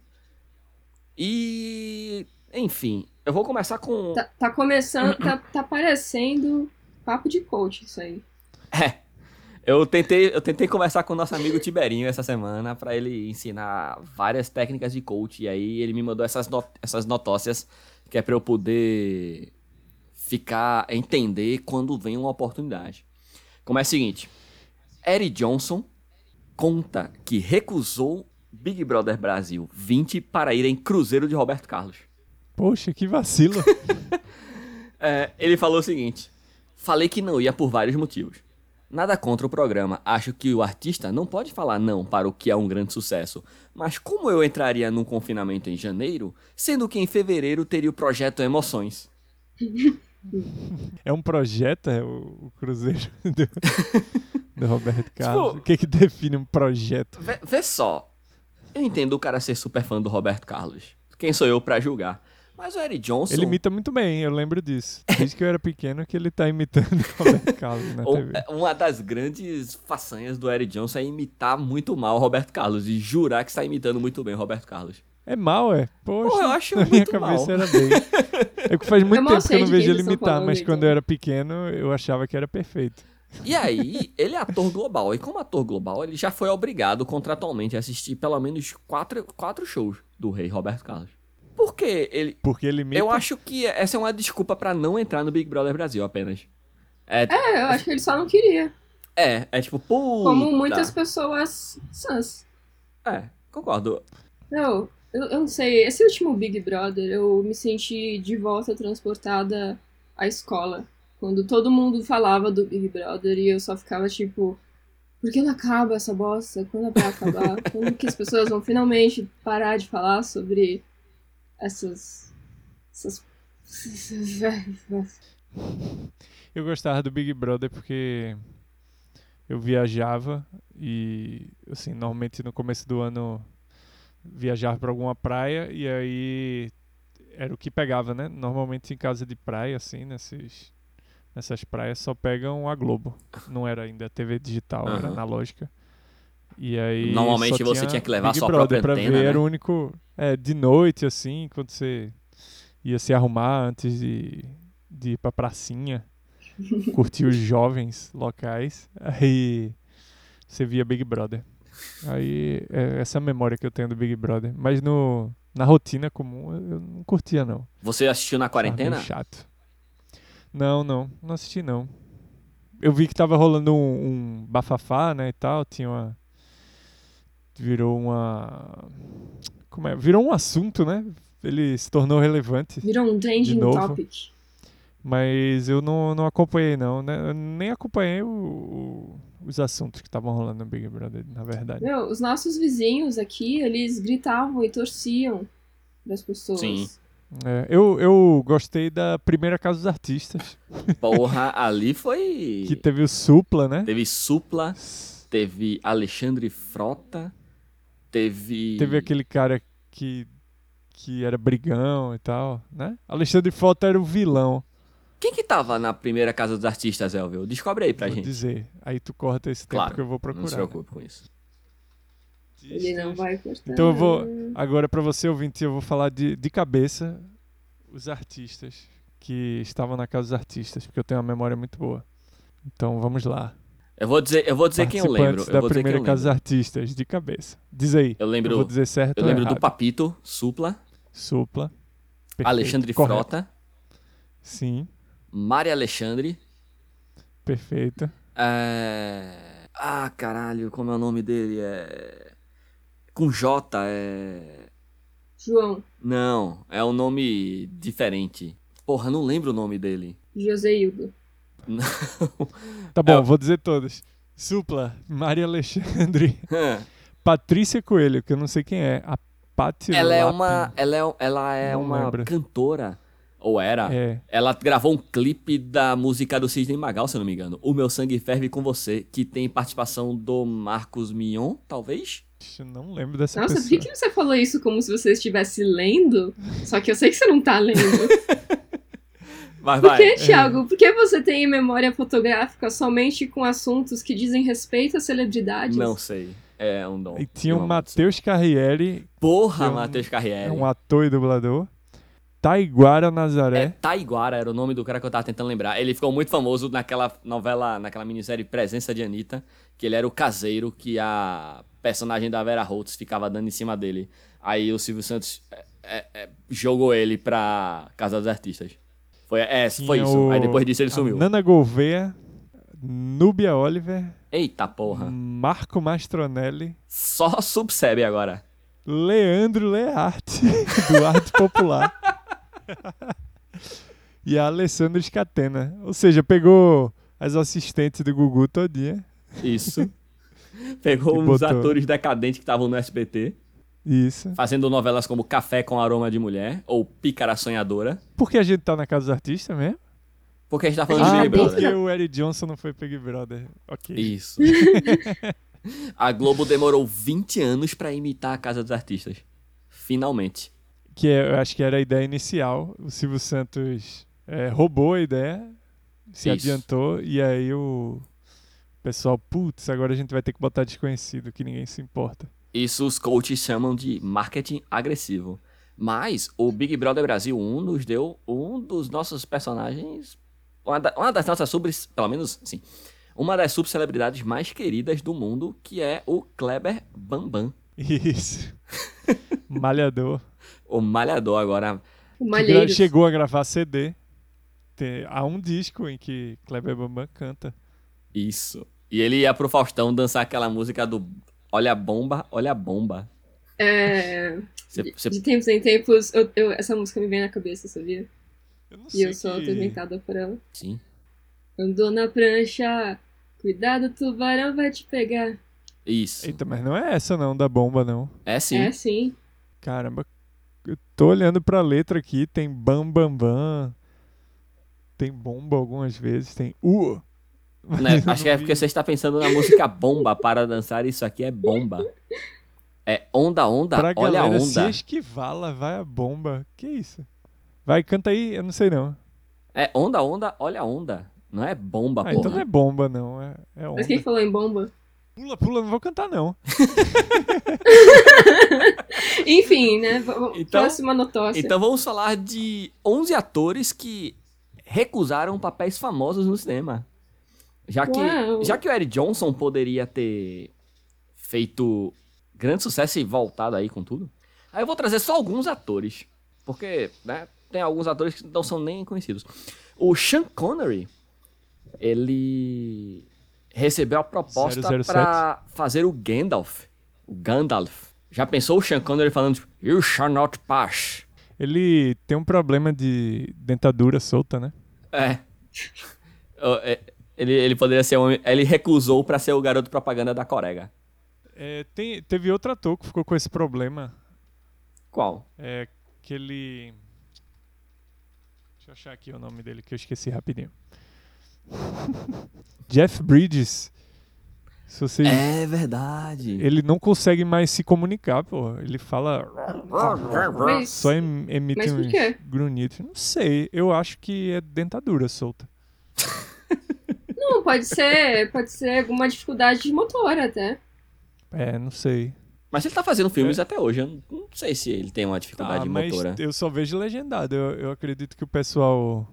E. Enfim, eu vou começar com. Tá, tá começando, tá, tá parecendo papo de coach isso aí. É. Eu tentei, eu tentei conversar com o nosso amigo Tiberinho essa semana pra ele ensinar várias técnicas de coach. E aí ele me mandou essas, no- essas notócias que é pra eu poder ficar, entender quando vem uma oportunidade. Como é o seguinte: Eric Johnson conta que recusou Big Brother Brasil 20 para ir em Cruzeiro de Roberto Carlos. Poxa, que vacilo. (laughs) É, ele falou o seguinte: Falei que não ia por vários motivos. Nada contra o programa, acho que o artista não pode falar não para o que é um grande sucesso. Mas como eu entraria num confinamento em janeiro, sendo que em fevereiro teria o projeto Emoções? (laughs) É um projeto, é o, Cruzeiro (laughs) do, do Roberto Carlos. Tipo- o que que define um projeto? Vê, vê só, eu entendo o cara ser super fã do Roberto Carlos. Quem sou eu pra julgar? Mas o Eric Johnson. Ele imita muito bem, eu lembro disso. Desde que eu era pequeno que ele tá imitando (laughs) o Roberto Carlos na TV. Uma das grandes façanhas do Eric Johnson é imitar muito mal o Roberto Carlos e jurar que está imitando muito bem o Roberto Carlos. É mal, é? Poxa, Pô, eu acho (laughs) na minha muito cabeça mal. era bem. É que faz muito mal tempo que eu não vejo ele imitar, mas quando eu era pequeno eu achava que era perfeito. E aí, ele é ator global. E como ator global, ele já foi obrigado contratualmente a assistir pelo menos quatro, quatro shows do rei Roberto Carlos. Por que ele. Porque ele imita. Eu acho que essa é uma desculpa pra não entrar no Big Brother Brasil apenas. É, É, eu acho que ele só não queria. é, é tipo, puta. Como muitas pessoas sãs. É, concordo. Não, eu, eu não sei. Esse último Big Brother, eu me senti de volta transportada à escola. Quando todo mundo falava do Big Brother e eu só ficava tipo. Por que não acaba essa bosta? Quando vai acabar? (laughs) Quando que as pessoas vão finalmente parar de falar sobre essas. essas. (laughs) Eu gostava do Big Brother porque eu viajava e, assim, normalmente no começo do ano viajava para alguma praia e aí era o que pegava, né? Normalmente em casa de praia, assim, nesses, nessas praias só pegam a Globo. Não era ainda TV digital, era Aham. analógica. E aí Normalmente você tinha que levar Big própria pra antena, ver, era né? o único, é, de noite assim, quando você ia se arrumar antes de de ir pra pracinha, (laughs) curtir os jovens locais. Aí você via Big Brother. Aí é essa memória que eu tenho do Big Brother. Mas no, na rotina comum eu não curtia, não. Você assistiu na quarentena? chato. Não, não, não assisti não. Eu vi que tava rolando um, um bafafá, né, e tal, tinha uma virou uma como é? Virou um assunto, né? Ele se tornou relevante, Virou um trending topic. mas eu não, não acompanhei não, né? Eu nem acompanhei o- o- os assuntos que estavam rolando no Big Brother, na verdade. Meu, os nossos vizinhos aqui, eles gritavam e torciam das pessoas. Sim. É, eu, eu gostei da primeira Casa dos Artistas, Porra, ali foi. (laughs) que teve o Supla, né? Teve Supla, teve Alexandre Frota, teve. Teve aquele cara que, que era brigão e tal, né? Alexandre Frota era o vilão, Quem que tava na primeira casa dos artistas, Elvio? Descobre aí pra vou gente. dizer. Aí tu corta esse tempo Claro, que eu vou procurar. Não se preocupe com isso. Ele não vai cortar. Então eu vou, agora pra você ouvinte, eu vou falar de, de cabeça os artistas que estavam na casa dos artistas, porque eu tenho uma memória muito boa. Então vamos lá. Eu vou dizer, eu vou dizer quem eu lembro. Eu da vou dizer quem primeira eu casa artistas, de cabeça. Diz aí. Eu lembro, Eu vou dizer certo eu ou lembro do. Papito, Supla, Supla. Perfeito. Alexandre Correto. Frota, Sim, Mari Alexandre. perfeito. É... Ah, caralho, como é o nome dele? É. Com J, é. João, Não, é um nome diferente. Porra, não lembro o nome dele. José Hildo. Não. Tá bom, É. vou dizer todas. Supla, Maria Alexandre. Patrícia Coelho, que eu não sei quem é. A Patti ela é uma. Ela é, ela é Não uma lembro. cantora. Ou era? É, Ela gravou um clipe da música do Cisne Magal, se eu não me engano. O Meu Sangue Ferve com Você, que tem participação do Marcos Mion, talvez? eu não lembro dessa Nossa, por pessoa. que, que você falou isso como se você estivesse lendo? Só que eu sei que você não tá lendo. (laughs) Vai, Por que, Thiago? Por que você tem memória fotográfica somente com assuntos que dizem respeito às celebridades? Não sei. É um dom. E tinha o Matheus Carriere, Porra, é um- Matheus é Carriere. um ator e dublador. Taiguara É, Nazaré. Taiguara era o nome do cara que eu tava tentando lembrar. Ele ficou muito famoso naquela novela, naquela minissérie Presença de Anitta, que ele era o caseiro que a personagem da Vera Holtz ficava dando em cima dele. Aí o Silvio Santos é, é, é, jogou ele pra Casa dos Artistas. Foi, é, foi isso. o- Aí depois disso ele sumiu. Nana Gouveia, Núbia Oliver, Eita porra. Marco Mastronelli, Só subsebe agora. Leandro Learte, (laughs) do Arte Popular. (laughs) e a Alessandra Scatena. Ou seja, pegou as assistentes do Gugu todinha. Isso. (laughs) Pegou uns botou. atores decadentes que estavam no SBT, Isso. fazendo novelas como Café com Aroma de Mulher ou Pícara Sonhadora. Por que a gente tá na casa dos artistas mesmo? Porque a gente tá falando Ah, de Big Brother. porque o Eric Johnson não foi Big Brother. Ok. Isso. (laughs) a Globo demorou 20 anos pra imitar a Casa dos Artistas. Finalmente. Que é, eu acho que era a ideia inicial. O Silvio Santos é, roubou a ideia, se Isso. adiantou, e aí o pessoal, putz, agora a gente vai ter que botar desconhecido, que ninguém se importa. Isso os coaches chamam de marketing agressivo. Mas o Big Brother Brasil 1 nos deu um dos nossos personagens. Uma, da- uma das nossas sub. Pelo menos, sim. Uma das subcelebridades mais queridas do mundo, que é o Kleber Bambam. Isso. (laughs) Malhador. O Malhador agora. O Malheiros. chegou a gravar CD. Tem, há um disco em que Kleber Bambam canta. Isso. E ele ia pro Faustão dançar aquela música do Olha a bomba, olha a bomba. É, Você, de, você- de tempos em tempos, eu- eu- essa música me vem na cabeça, sabia? Eu não E sei eu sou que... atormentada por ela. Sim. Andou na prancha, cuidado, o tubarão vai te pegar. Isso. Eita, mas não é essa não, da bomba não. É sim. É sim. Caramba, eu tô olhando pra letra aqui, tem bam bam bam, tem bomba algumas vezes, tem uh. Mas Né, Acho que é porque você está pensando na música bomba para dançar. Isso aqui é bomba. É onda, onda, Pra olha a se onda. esquivar, lá vai a bomba. Que isso? Vai, canta aí, eu não sei não. É onda, onda, olha a onda. Não é bomba, Ah, porra. então não é bomba não, é, é onda. Mas quem falou em bomba? Pula, pula, não vou cantar não. (laughs) Enfim, né? Então- Próxima notócia. Então vamos falar de 11 atores que recusaram papéis famosos no cinema. Já que, Uau. já que o Eric Johnson poderia ter feito grande sucesso e voltado aí com tudo, aí eu vou trazer só alguns atores. Porque, né, tem alguns atores que não são nem conhecidos. O Sean Connery, ele recebeu a proposta 007. pra fazer o Gandalf. O Gandalf. Já pensou o Sean Connery falando, tipo, You shall not pass. Ele tem um problema de dentadura solta, né? É. (laughs) Ele, ele poderia ser um. Ele recusou pra ser o garoto propaganda da Corega. É, tem, teve outro ator que ficou com esse problema. Qual? É aquele. Deixa eu achar aqui o nome dele que eu esqueci rapidinho. (laughs) Jeff Bridges. Se vocês. É verdade. Ele não consegue mais se comunicar, pô. Ele fala. Mas, Só em- emite mas quê? grunhidos. Não sei. Eu acho que é dentadura solta. (laughs) Não, pode ser, pode ser alguma dificuldade de motor até. É, não sei. Mas ele tá fazendo filmes até hoje. Eu não- sei se ele tem uma dificuldade Tá, mas motora. eu só vejo legendado. Eu, eu acredito que o pessoal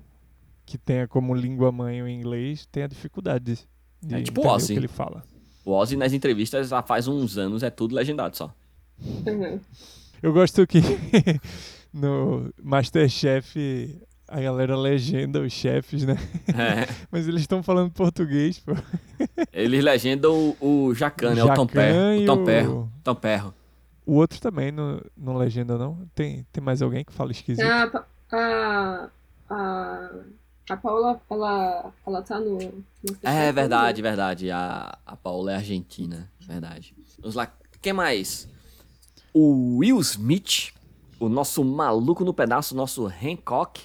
que tenha como língua mãe o inglês tenha dificuldade de É tipo entender Ozzy. o que ele fala. O Ozzy nas entrevistas já faz uns anos é tudo legendado só. Uhum. Eu gosto que (laughs) no Masterchef a galera legenda os chefes, né? É. (laughs) Mas eles estão falando português, pô. Eles legendam o, o Jacan, né? O Tom Perro. O Tom o- Perro. Tom Perro. O outro também não, não legenda, não. Tem, tem mais alguém que fala esquisito? A, Pa- a, a, a Paula, ela, ela tá no. no É verdade, verdade. A, a Paula é argentina. Verdade. Vamos lá. Quem mais? O Will Smith, o nosso maluco no pedaço, o nosso Hancock,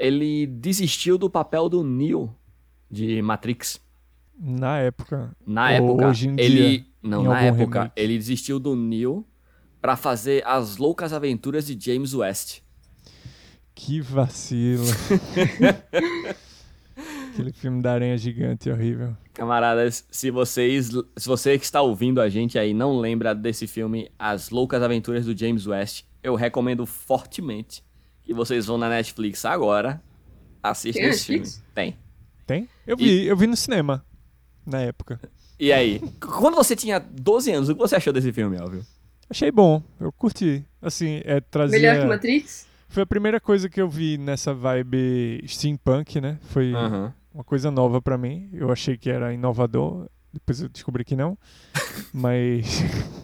ele desistiu do papel do Neo de Matrix. Na época. Na época, hoje em ele. dia, não, em na época, remake. ele desistiu do Neo pra fazer as loucas aventuras de James West. Que vacilo. (laughs) Aquele filme da aranha gigante horrível. Camaradas, se vocês, se você que está ouvindo a gente aí não lembra desse filme As Loucas Aventuras do James West, eu recomendo fortemente que vocês vão na Netflix agora, assistam Tem esse filme. Netflix? Tem. Tem? Eu vi, eu vi no cinema. Na época. E aí, (laughs) quando você tinha 12 anos, o que você achou desse filme, Elvio? Achei bom, eu curti. Assim, é trazia. Melhor que Matrix? Foi a primeira coisa que eu vi nessa vibe steampunk, né? Foi uma coisa nova pra mim. Eu achei que era inovador, depois eu descobri que não. (laughs) Mas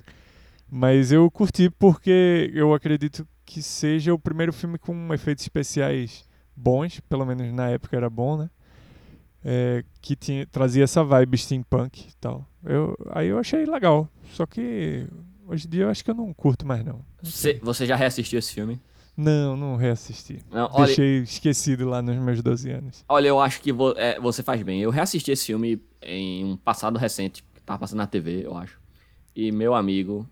(laughs) mas eu curti porque eu acredito que seja o primeiro filme com efeitos especiais bons, pelo menos na época era bom, né? É, que tinha, trazia essa vibe steampunk e tal. Eu, aí eu achei legal. Só que hoje em dia eu acho que eu não curto mais não. Você, você já reassistiu esse filme? Não, não reassisti. Não, olha, Deixei esquecido lá nos meus 12 anos. olha, eu acho que vo- é, você faz bem. Eu reassisti esse filme em um passado recente, que tava passando na TV, eu acho. E meu amigo,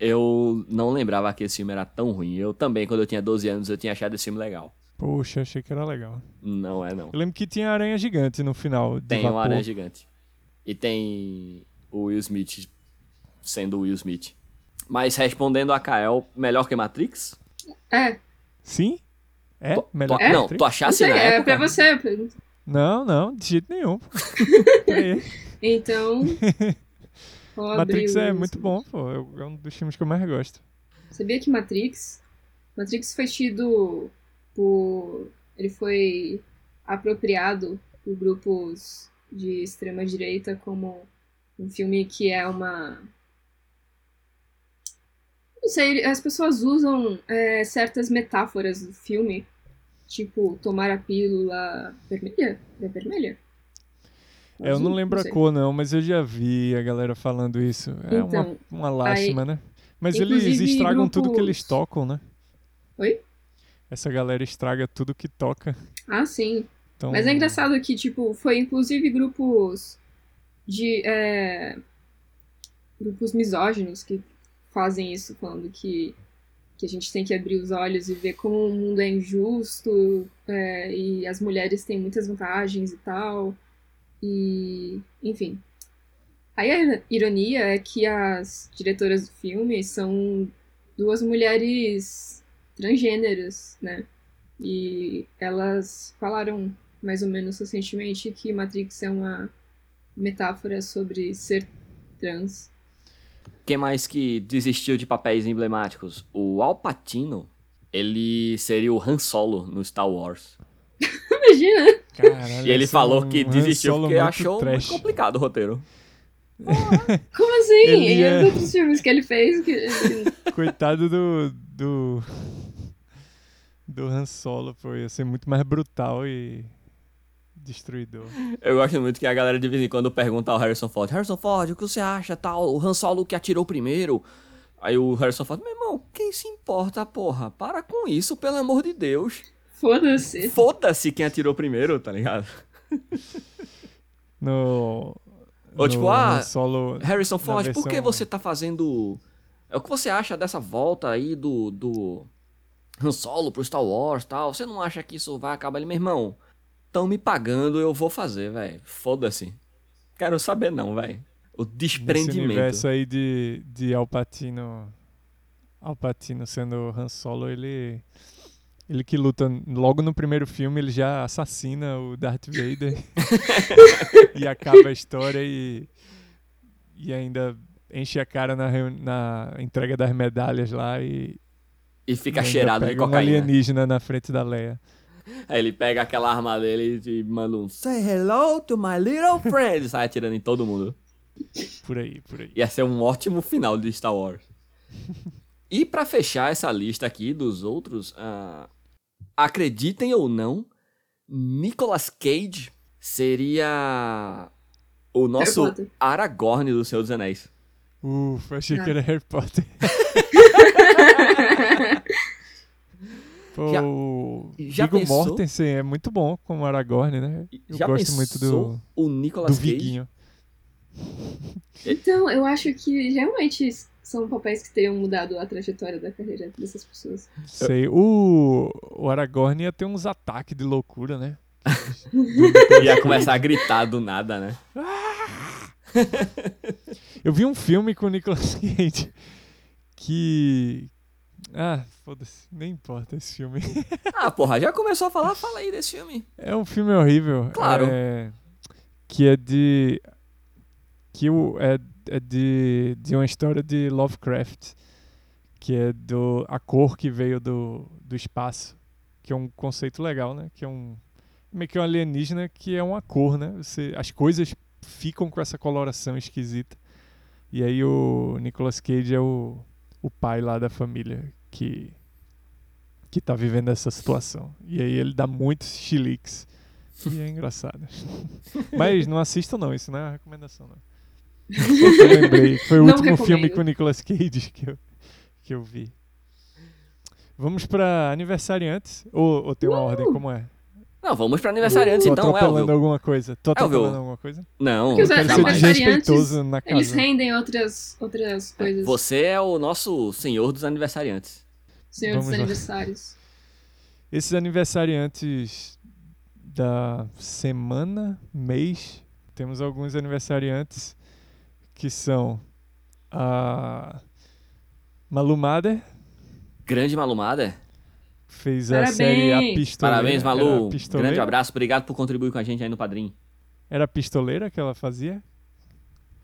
eu não lembrava que esse filme era tão ruim. Eu também, quando eu tinha 12 anos, eu tinha achado esse filme legal. Poxa, achei que era legal. Não é não. Eu lembro que tinha aranha gigante no final. Tem uma aranha gigante. E tem o Will Smith sendo o Will Smith. Mas respondendo a Kael, melhor que Matrix? É. Sim? É? Tu- Melhor tu- que não, Matrix? tu Não achasse sei, na é época? pra você. pergunta. Não, não, de jeito nenhum. (laughs) Então. (laughs) vou Matrix é muito bom, pô. É um dos filmes que eu mais gosto. Sabia que Matrix. Matrix foi tido por. Ele foi apropriado por grupos de extrema direita como um filme que é uma. Não sei, as pessoas usam é, certas metáforas do filme, tipo tomar a pílula vermelha. É vermelha? É, eu não Azul? lembro a sei. cor, não, mas eu já vi a galera falando isso. É Então, uma, uma lástima, né? Mas eles estragam tudo que grupos- eles tocam, né? Oi? Essa galera estraga tudo que toca. Ah, sim. Então, Mas é engraçado que, tipo, foi inclusive grupos de. é, grupos misóginos que fazem isso, falando que, que a gente tem que abrir os olhos e ver como o mundo é injusto é, e as mulheres têm muitas vantagens e tal. E. Enfim. Aí a ironia é que as diretoras do filme são duas mulheres transgêneros, né? E elas falaram mais ou menos recentemente que Matrix é uma metáfora sobre ser trans. Quem mais que desistiu de papéis emblemáticos? O Al Pacino, ele seria o Han Solo no Star Wars. Caralho, E ele falou um que desistiu porque muito achou trash. muito complicado o roteiro. Como assim? Ele e é- os outros filmes que ele fez? Que (laughs) Coitado do. do. do Han Solo, pô. Ia ser muito mais brutal e. destruidor. Eu gosto muito que a galera de vez em quando pergunta ao Harrison Ford: Harrison Ford, o que você acha? Tal, o Han Solo que atirou primeiro. Aí o Harrison Ford: Meu irmão, quem se importa, porra? Para com isso, pelo amor de Deus. Foda-se. Foda-se quem atirou primeiro, tá ligado? No. Ou no tipo, ah, Han Solo. Harrison Ford, por que versão- você tá fazendo. É o que você acha dessa volta aí do. do Han Solo pro Star Wars tal? Você não acha que isso vai acabar ali, meu irmão? Tão me pagando, eu vou fazer, velho. Foda-se. Quero saber não, velho. O desprendimento. universo aí de, de Alpatino. Alpatino sendo Han Solo, ele. Ele que luta logo no primeiro filme, ele já assassina o Darth Vader (laughs) e acaba a história e, e ainda enche a cara na, na entrega das medalhas lá e E fica ainda cheirado de pega um cocaína. alienígena na frente da Leia. Aí ele pega aquela arma dele e manda um Say hello to my little friend. E sai atirando em todo mundo. Por aí, por aí. Ia ser um ótimo final de Star Wars. (laughs) e pra fechar essa lista aqui dos outros, ah, acreditem ou não, Nicolas Cage seria o nosso. Aragorn do Senhor dos Anéis. Ufa, achei Ah. que era Harry Potter. (laughs) Pô, Já- o já Viggo pensou? Mortensen é muito bom como Aragorn, né? Eu Já gosto pensou muito do, o do Nicolas Cage? Viguinho. Então, eu acho que realmente são papéis que teriam mudado a trajetória da carreira dessas pessoas. Sei. O, o Aragorn ia ter uns ataques de loucura, né? (laughs) Ia começar a gritar do nada, né? (laughs) Eu vi um filme com o Nicolas Cage que. Ah, foda-se, nem importa esse filme. (laughs) Ah, porra, já começou a falar? Fala aí desse filme. É um filme horrível. Claro. É, que é de. O, é, é de, de uma história de Lovecraft. Que é do a cor que veio do, do espaço. Que é um conceito legal, né? Que é um. Meio que um alienígena que é uma cor, né? Você, as coisas ficam com essa coloração esquisita. E aí o Nicolas Cage é o, o pai lá da família que que tá vivendo essa situação. E aí ele dá muitos chiliques. E é engraçado. (laughs) Mas não assistam não, isso não é uma recomendação não. Eu lembrei, foi o Não último filme recomendo. com o Nicolas Cage que eu, que eu vi. Vamos pra aniversariantes? Ou, ou tem uma ordem, como é? Não, vamos pra aniversariantes Tô então, atropelando Elvio. alguma coisa. Tô atropelando alguma coisa? Não, Porque os Quero ser jamais. aniversariantes, desrespeitoso na Eles casa. rendem outras, outras coisas. Você é o nosso senhor dos aniversariantes. Senhor dos Vamos lá. aniversários. Esses aniversariantes da semana, mês, temos alguns aniversariantes que são a Malu Mader, Grande Malumada. fez a Parabéns. série A Pistoleira. Parabéns, Malu. pistoleira? Grande abraço. Obrigado por contribuir com a gente aí no Padrim. Era a pistoleira que ela fazia?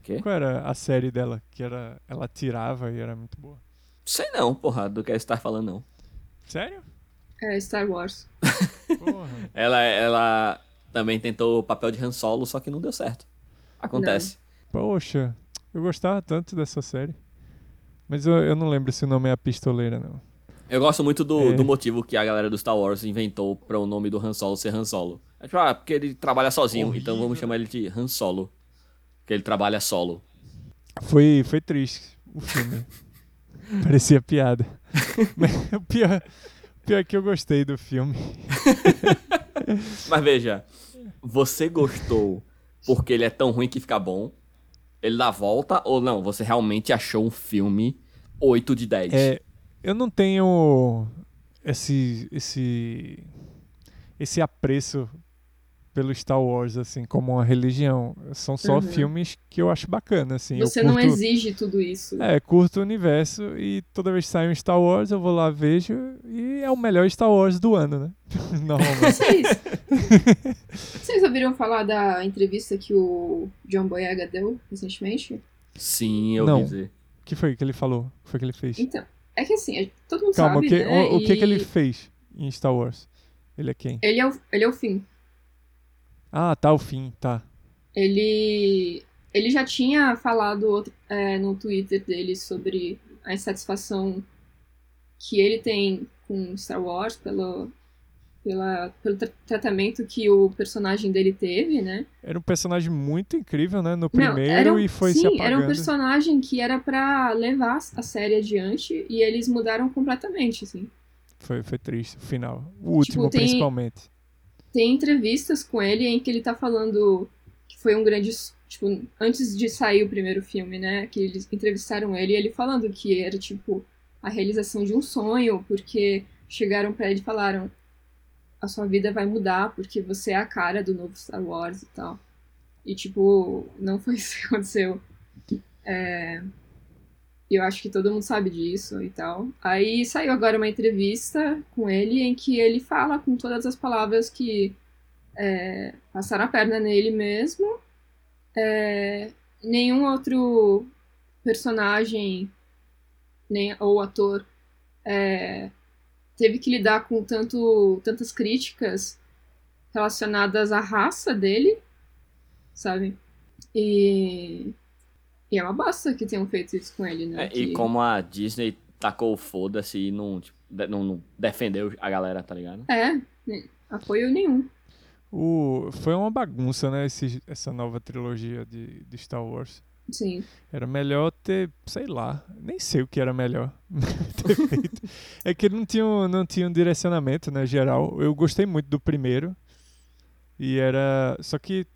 Quê? Qual era a série dela? Que era, ela tirava e era muito boa. Sei não, porra, do que você tá falando, não. Sério? É Star Wars. (laughs) Porra. Ela, ela também tentou o papel de Han Solo, só que não deu certo. Acontece. Poxa, eu gostava tanto dessa série. Mas eu, eu não lembro se o nome é a pistoleira, não. Eu gosto muito do, É. do motivo que a galera do Star Wars inventou pra o nome do Han Solo ser Han Solo. É tipo, ah, porque ele trabalha sozinho, Horrível. então vamos chamar ele de Han Solo. Porque ele trabalha solo. Foi, foi triste o filme. (laughs) Parecia piada. Mas o pior, o pior é que eu gostei do filme. (laughs) Mas veja, você gostou porque ele é tão ruim que fica bom? Ele dá volta ou não? Você realmente achou um filme 8 de 10? É, eu não tenho esse, esse, esse apreço pelo Star Wars, assim, como uma religião. São só Uhum. filmes que eu acho bacana, assim. Você eu não curto, exige tudo isso. É, curto o universo e toda vez que sai um Star Wars eu vou lá, vejo e é o melhor Star Wars do ano, né? (laughs) Normalmente. Vocês, (laughs) vocês ouviram falar da entrevista que o John Boyega deu recentemente? Sim, eu Não. ouvi dizer. O que foi que ele falou? O que foi que ele fez? Então, é que assim, todo mundo Calma, sabe, o que, né? o, o que, que ele e fez em Star Wars? Ele é quem? Ele é, o, ele é o fim. Ah, tá, o fim, tá. Ele, ele já tinha falado outro- é, no Twitter dele sobre a insatisfação que ele tem com Star Wars pelo, pela, pelo tra- tratamento que o personagem dele teve, né? Era um personagem muito incrível, né? No Não, primeiro era um- e foi sim, se apagando. era um personagem que era pra levar a série adiante e eles mudaram completamente, assim. Foi, foi triste, o final. O último, Tipo, tem- principalmente. Tem entrevistas com ele em que ele tá falando que foi um grande. Tipo, antes de sair o primeiro filme, né? Que eles entrevistaram ele e ele falando que era, tipo, a realização de um sonho, porque chegaram pra ele e falaram: a sua vida vai mudar porque você é a cara do novo Star Wars e tal. E, tipo, não foi (laughs) isso que aconteceu. É, Eu acho que todo mundo sabe disso e tal. Aí saiu agora uma entrevista com ele em que ele fala com todas as palavras que é, passaram a perna nele mesmo. É, nenhum outro personagem nem, ou ator é, teve que lidar com tanto, tantas críticas relacionadas à raça dele, sabe? E, e é uma bosta que tenham feito isso com ele, né? É, e Que- como a Disney tacou o foda-se e não, tipo, de- não, não defendeu a galera, tá ligado? É, apoio nenhum. O, foi uma bagunça, né? esse- essa nova trilogia de, de Star Wars. Sim. Era melhor ter, sei lá, nem sei o que era melhor (laughs) ter feito. É que não tinha, um- não tinha um direcionamento, né, geral. Eu gostei muito do primeiro. E era. Só que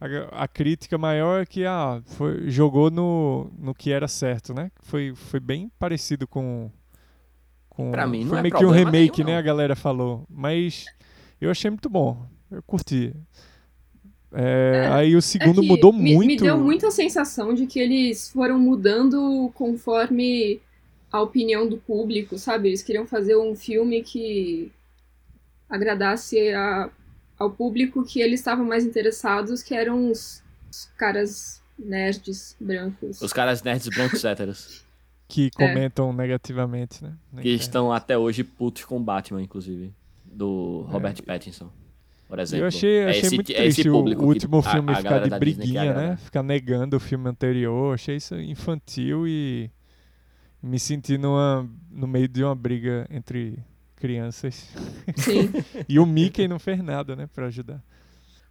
a, a crítica maior é que ah, foi, jogou no, no que era certo, né? Foi, foi bem parecido com. com Pra mim não foi é meio que um remake, nenhum, né? A galera falou. Mas eu achei muito bom. Eu curti. É, aí o segundo É mudou me, muito. Me deu muita sensação de que eles foram mudando conforme a opinião do público, sabe? Eles queriam fazer um filme que agradasse a- ao público que eles estavam mais interessados, que eram os, os caras nerds brancos. Os caras nerds brancos héteros. (laughs) que comentam negativamente, né? na que internet. estão até hoje putos com o Batman, inclusive. Do Robert Pattinson. Por exemplo. Eu achei, É achei esse- muito é esse triste o, público o que último a- filme a ficar de briguinha, né? Ficar negando o filme anterior. Achei isso infantil e me senti numa, no meio de uma briga entre crianças. Sim. (laughs) E o Mickey não fez nada, né? Pra ajudar.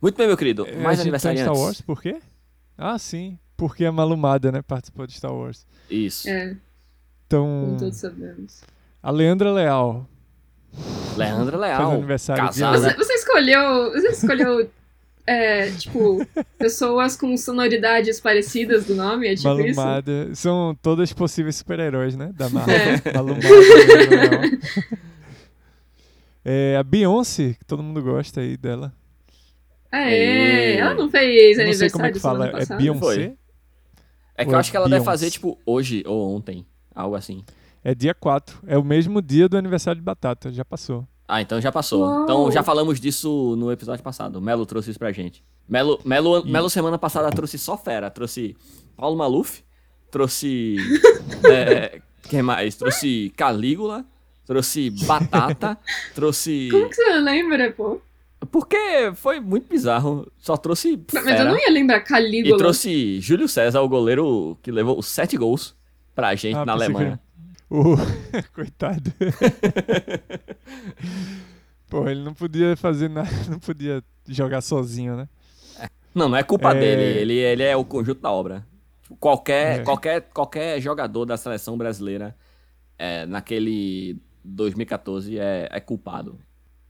Muito bem, meu querido. É, Mais tá em aniversariantes. Star Wars, por quê? Ah, sim. Porque a Malumada, né? Participou de Star Wars. Isso. É, Então, como todos sabemos. a Leandra Leal. Leandra Faz Leal. aniversário casada. Você, você escolheu. Você escolheu. (laughs) é, tipo, pessoas com sonoridades parecidas do nome, é tipo isso? Malumada. São todas possíveis super-heróis, né? Da Marvel. É. Malumada. (laughs) É, a Beyoncé, que todo mundo gosta aí dela. É, ela não fez Não sei como é aniversário que fala. É? Beyoncé? Foi. É que Ou eu é acho que ela deve Beyoncé? fazer, tipo, hoje ou ontem. Algo assim. É dia 4. É o mesmo dia do aniversário de Batata. Já passou. Ah, então já passou. Uau. Então já falamos disso no episódio passado. O Melo trouxe isso pra gente. Melo, Melo, E- Melo semana passada trouxe só fera. Trouxe Paulo Maluf, trouxe. (laughs) é, quem mais? Trouxe Calígula, trouxe Batata, trouxe. (laughs) Como que você lembra, pô? Porque foi muito bizarro. Só trouxe. Mas eu fera. não ia lembrar E Calígula. trouxe Júlio César, o goleiro que levou os sete gols pra gente Ah, na Alemanha. O... (laughs) Coitado. (laughs) Pô, ele não podia fazer nada. (laughs) Não podia jogar sozinho, né? Não, não é culpa É. dele. Ele, ele é o conjunto da obra. Qualquer, É. qualquer, qualquer jogador da seleção brasileira é, naquele 2014 é, é culpado.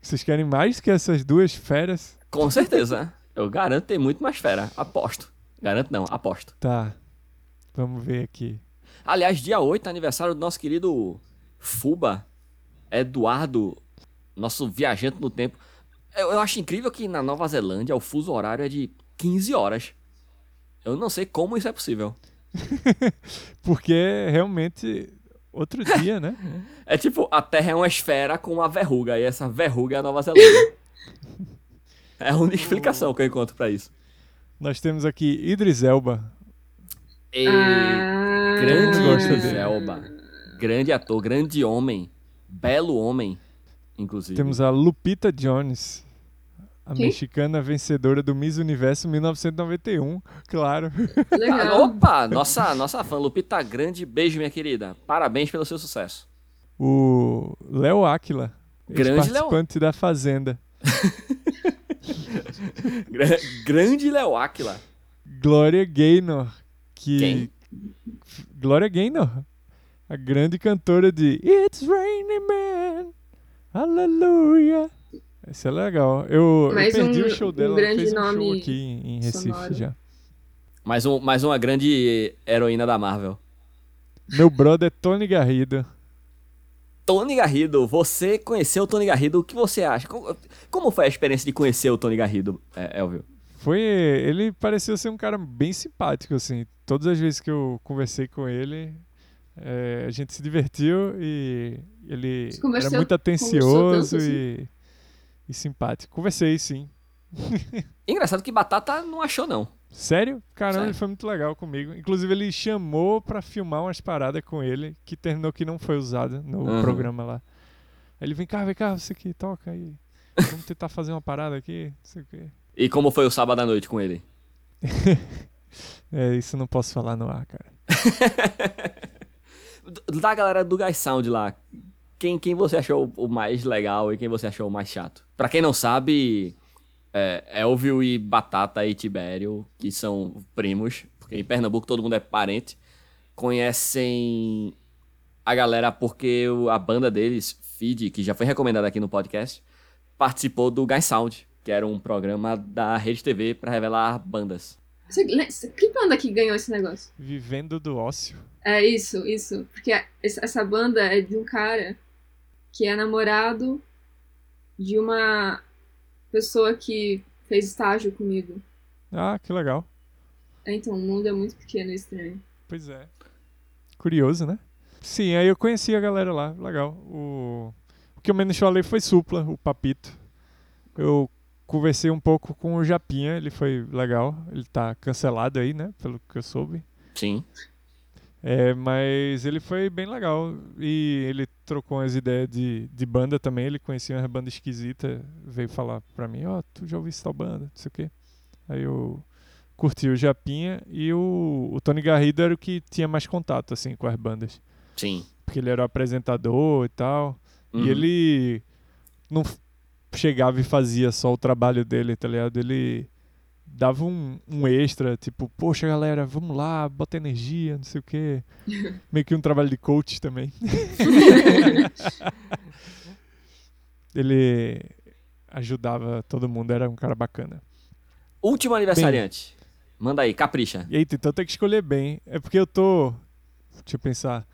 Vocês querem mais que essas duas feras? Com certeza. Eu garanto ter muito mais fera. Aposto. Garanto não, aposto. Tá. Vamos ver aqui. Aliás, dia 8 é aniversário do nosso querido Fuba, Eduardo, nosso viajante no tempo. Eu, eu acho incrível que na Nova Zelândia o fuso horário é de 15 horas. Eu não sei como isso é possível. (laughs) Porque realmente outro dia, né? (laughs) É tipo, a Terra é uma esfera com uma verruga, e essa verruga é a Nova Zelândia. é a única explicação que eu encontro pra isso. Nós temos aqui Idris Elba. E... Ah, Grande Idris. Elba. Grande ator, grande homem. Belo homem, inclusive. Temos a Lupita Jones. A Quem? mexicana vencedora do Miss Universo 1991, claro. Legal. (laughs) opa, nossa, nossa fã Lupita Grande, beijo minha querida. Parabéns pelo seu sucesso. O Léo Áquila, Grande participante da Fazenda. (laughs) Gra- Grande Léo Aquila. Glória Gaynor, que Quem? Glória Gaynor, a grande cantora de It's Raining Man, Aleluia. Esse é legal. Eu, eu perdi um- o show um dela, ela grande fez um show aqui em, em Recife sonoro. já. Mais, um, mais uma grande heroína da Marvel. Meu brother Tony Garrido. Tony Garrido, você conheceu o Tony Garrido, o que você acha? Como, como foi a experiência de conhecer o Tony Garrido, é, Elvio? Foi, ele pareceu ser um cara bem simpático, assim. Todas as vezes que eu conversei com ele, é, a gente se divertiu e ele era muito atencioso tanto, assim? e, e simpático. Conversei, sim. (laughs) Engraçado que Batata não achou, não. Sério? Caramba, Sério. ele foi muito legal comigo. Inclusive, ele chamou pra filmar umas paradas com ele, que terminou que não foi usada no Aham. programa lá. Aí ele vem cá, vem cá, você que toca aí. Vamos tentar fazer uma parada aqui, não sei o quê. E como foi o sábado à noite com ele? (laughs) É, isso não posso falar no ar, cara. (laughs) Da galera do Guy Sound lá, quem, quem você achou o mais legal e quem você achou o mais chato? Pra quem não sabe, é, Elvio e Batata e Tibério, que são primos, porque em Pernambuco todo mundo é parente, conhecem a galera porque a banda deles, Feed, que já foi recomendada aqui no podcast, participou do Guy Sound, que era um programa da Rede TV pra revelar bandas. Que banda que ganhou esse negócio? Vivendo do ócio. É isso, isso. Porque essa essa banda é de um cara que é namorado de uma pessoa que fez estágio comigo. Ah, que legal. Então, o mundo é muito pequeno e estranho. Pois é. Curioso, né? Sim, aí eu conheci a galera lá. Legal. O, o que eu menos falei foi Supla, o Papito. Eu conversei um pouco com o Japinha, ele foi legal. Ele tá cancelado aí, né? Pelo que eu soube. Sim. É, mas ele foi bem legal. E ele trocou umas ideias de, de banda também. Ele conhecia uma banda esquisita. Veio falar pra mim: Ó, tu já ouviu tal banda? Não sei o quê. Aí eu curti o Japinha. E o, o Tony Garrido era o que tinha mais contato, assim, com as bandas. Sim. Porque ele era o apresentador e tal. Uhum. E ele não chegava e fazia só o trabalho dele, tá ligado? Ele dava um, um extra, tipo, poxa galera, vamos lá, bota energia, não sei o quê. (laughs) Meio que um trabalho de coach também. (laughs) ele ajudava todo mundo, era um cara bacana. Último aniversariante. Manda aí, capricha. E aí, então tem que escolher bem. É porque eu tô. Deixa eu pensar.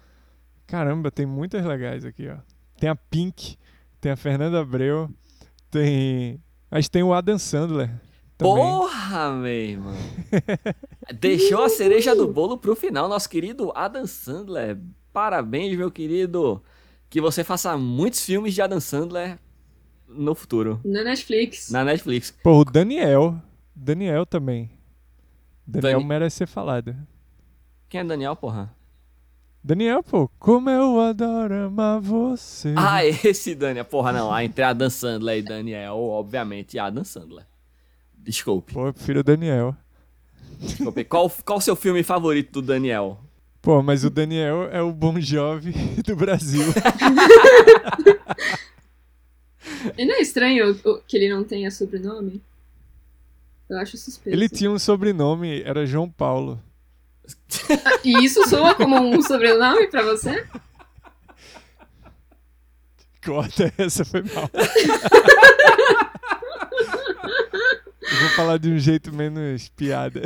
Caramba, tem muitas legais aqui, ó. Tem a Pink, tem a Fernanda Abreu, tem. Mas tem o Adam Sandler. Também. Porra, meu irmão. (laughs) Deixou a cereja do bolo pro final, nosso querido Adam Sandler. Parabéns, meu querido. Que você faça muitos filmes de Adam Sandler no futuro. Na Netflix. Na Netflix. Pô, o Daniel. Daniel também. Daniel Dani- merece ser falado. Quem é Daniel, porra? Daniel, pô, como eu adoro amar você. Ah, (laughs) esse Daniel. Porra, não. Ah, Entre Adam Sandler e Daniel, obviamente, Adam Sandler. Desculpe. Pô, eu prefiro o Daniel. Desculpe. Qual, qual o seu filme favorito do Daniel? Pô, mas o Daniel é o Bon Jovi (laughs) do Brasil. E não é estranho que ele não tenha sobrenome? Eu acho suspeito. Ele tinha um sobrenome, era João Paulo. E isso soa como um sobrenome pra você? Corta, essa foi mal. Eu vou falar de um jeito menos piada.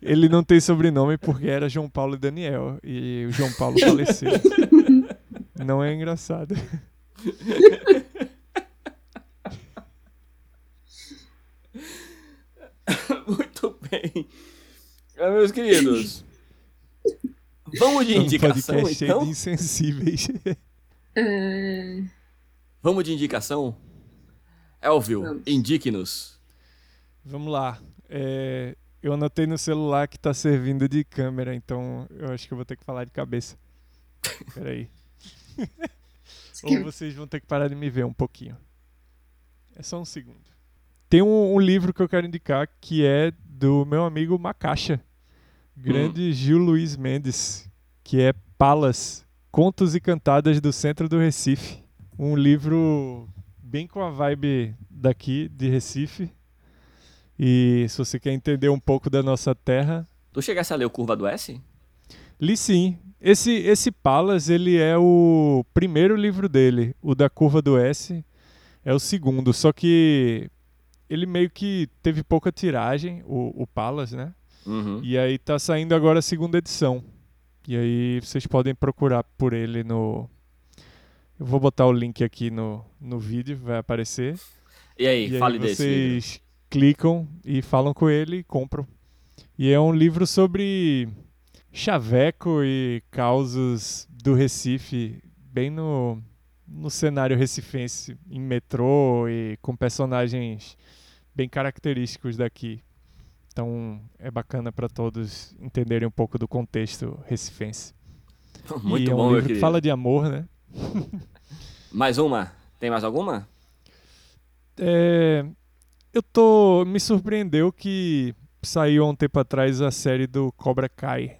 Ele não tem sobrenome porque era João Paulo Daniel e o João Paulo faleceu. Não é engraçado. Muito bem. (laughs) Ah, Meus queridos. Vamos de um indicação, podcast cheio então? de insensíveis. É, Vamos de indicação? Elvio, indique-nos. Vamos lá. É, eu anotei no celular que tá servindo de câmera, então eu acho que eu vou ter que falar de cabeça. (laughs) Peraí. Ou vocês vão ter que parar de me ver um pouquinho. É só um segundo. Tem um, um livro que eu quero indicar que é do meu amigo Macaxa, grande Gil Luiz Mendes, que é Palas, Contos e Cantadas do Centro do Recife. Um livro bem com a vibe daqui de Recife. E se você quer entender um pouco da nossa terra, Tu chegasse a ler o Curva do S? Li sim. Esse, esse Palas, ele é o primeiro livro dele. O da Curva do S é o segundo. Só que ele meio que teve pouca tiragem, o, o Palas, né? Uhum. E aí tá saindo agora a segunda edição. E aí vocês podem procurar por ele no... Eu vou botar o link aqui no, no vídeo, vai aparecer. E aí, E fale aí desse livro. vocês clicam e falam com ele e compram. E é um livro sobre chaveco e causos do Recife, bem no, no cenário recifense, em metrô e com personagens bem característicos daqui. Então é bacana para todos entenderem um pouco do contexto recifense. (laughs) Muito e é bom, um meu livro que fala de amor, né? (laughs) Mais uma? Tem mais alguma? É, eu tô. Me surpreendeu que saiu há um tempo atrás a série do Cobra Kai.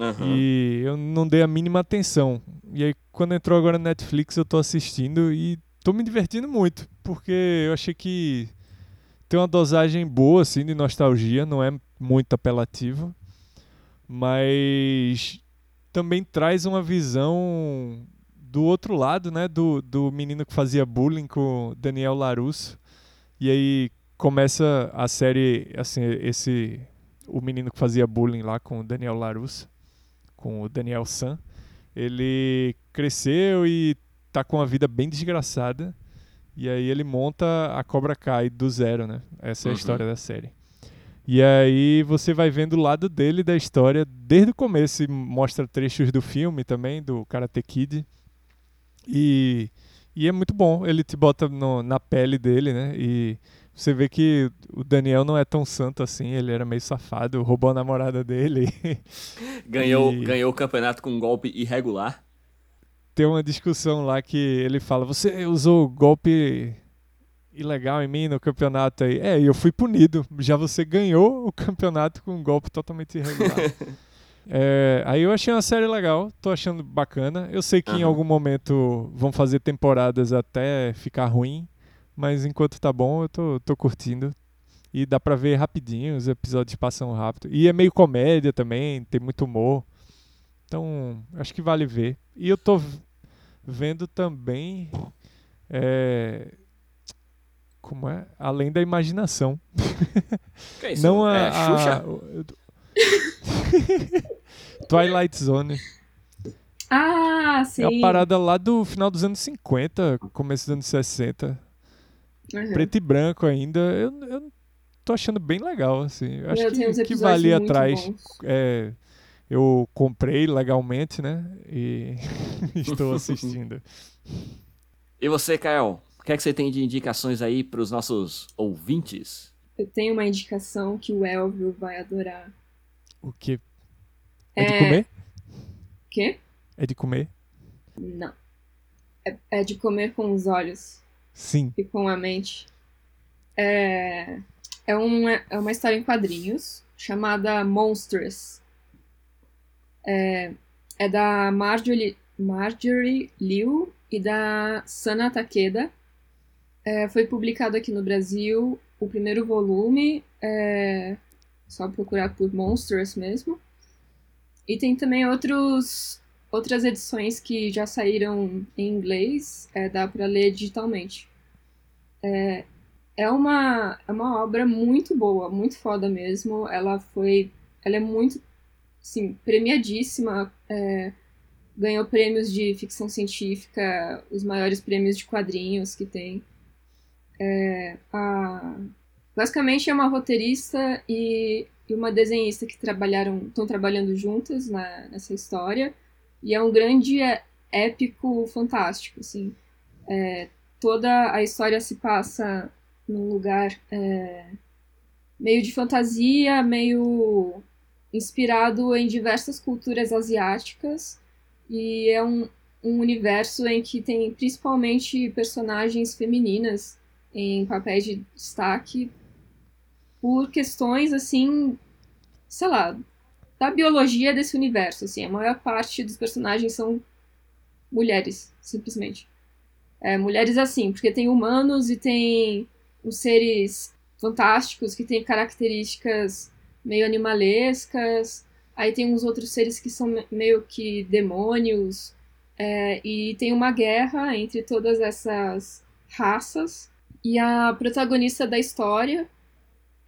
Aham. E eu não dei a mínima atenção. E aí, quando entrou agora na Netflix, eu tô assistindo e tô me divertindo muito. Porque eu achei que tem uma dosagem boa, assim, de nostalgia, não é muito apelativo. Mas também traz uma visão do outro lado, né? Do, do menino que fazia bullying com Daniel Larusso. E aí começa a série, assim, esse. O menino que fazia bullying lá com o Daniel Larusso, com o Daniel San. Ele cresceu e tá com uma vida bem desgraçada. E aí ele monta a Cobra Kai do zero, né? Essa é a Uhum. história da série. E aí você vai vendo o lado dele da história desde o começo e mostra trechos do filme também, do Karate Kid. E, e é muito bom, ele te bota no- na pele dele, né? E você vê que o Daniel não é tão santo assim, ele era meio safado, roubou a namorada dele. (laughs) Ganhou, E- ganhou o campeonato com um golpe irregular. Tem uma discussão lá que ele fala: Você usou golpe ilegal em mim no campeonato aí. É, e eu fui punido. Já você ganhou o campeonato com um golpe totalmente irregular. (laughs) É, aí eu achei uma série legal, tô achando bacana. Eu sei que em Aham. algum momento vão fazer temporadas até ficar ruim, mas enquanto tá bom, eu tô, tô curtindo. E dá pra ver rapidinho, os episódios passam rápido. E é meio comédia também, tem muito humor. Então, acho que vale ver. E eu tô vendo também. é, como é? Além da imaginação. (laughs) Que é isso? Não a. é, Xuxa? a- (laughs) Twilight Zone. Ah, sim. É uma parada lá do final dos anos 50, começo dos anos 60. Uhum. Preto e branco ainda. Eu, eu tô achando bem legal, assim. Eu acho Meu, que, que muito atrás. É, eu comprei legalmente, né? E (laughs) estou assistindo. E você, Kael? O que é que você tem de indicações aí pros nossos ouvintes? Eu tenho uma indicação que o Elvio vai adorar. O que? É de É- comer? Quê? É de comer? Não. É, é de comer com os olhos Sim. e com a mente. É, é, uma, é uma história em quadrinhos chamada Monstrous. É, é da Marjorie, Marjorie Liu e da Sana Takeda. É, foi publicado aqui no Brasil o primeiro volume, é só procurar por Monsters mesmo. E tem também outros, outras edições que já saíram em inglês, é, dá para ler digitalmente. É, é, uma, é uma obra muito boa, muito foda mesmo. Ela foi. Ela é muito, sim, premiadíssima. é, ganhou prêmios de ficção científica, os maiores prêmios de quadrinhos que tem. É, a... Basicamente é uma roteirista e, e uma desenhista que trabalharam, estão trabalhando juntas na, nessa história. E é um grande é, épico fantástico, assim. É, toda a história se passa num lugar é, meio de fantasia, meio inspirado em diversas culturas asiáticas e é um, um universo em que tem principalmente personagens femininas em papéis de destaque por questões assim, sei lá, da biologia desse universo, assim, a maior parte dos personagens são mulheres, simplesmente. É, mulheres assim, porque tem humanos e tem os seres fantásticos que têm características meio animalescas. Aí tem uns outros seres que são meio que demônios. É, e tem uma guerra entre todas essas raças. E a protagonista da história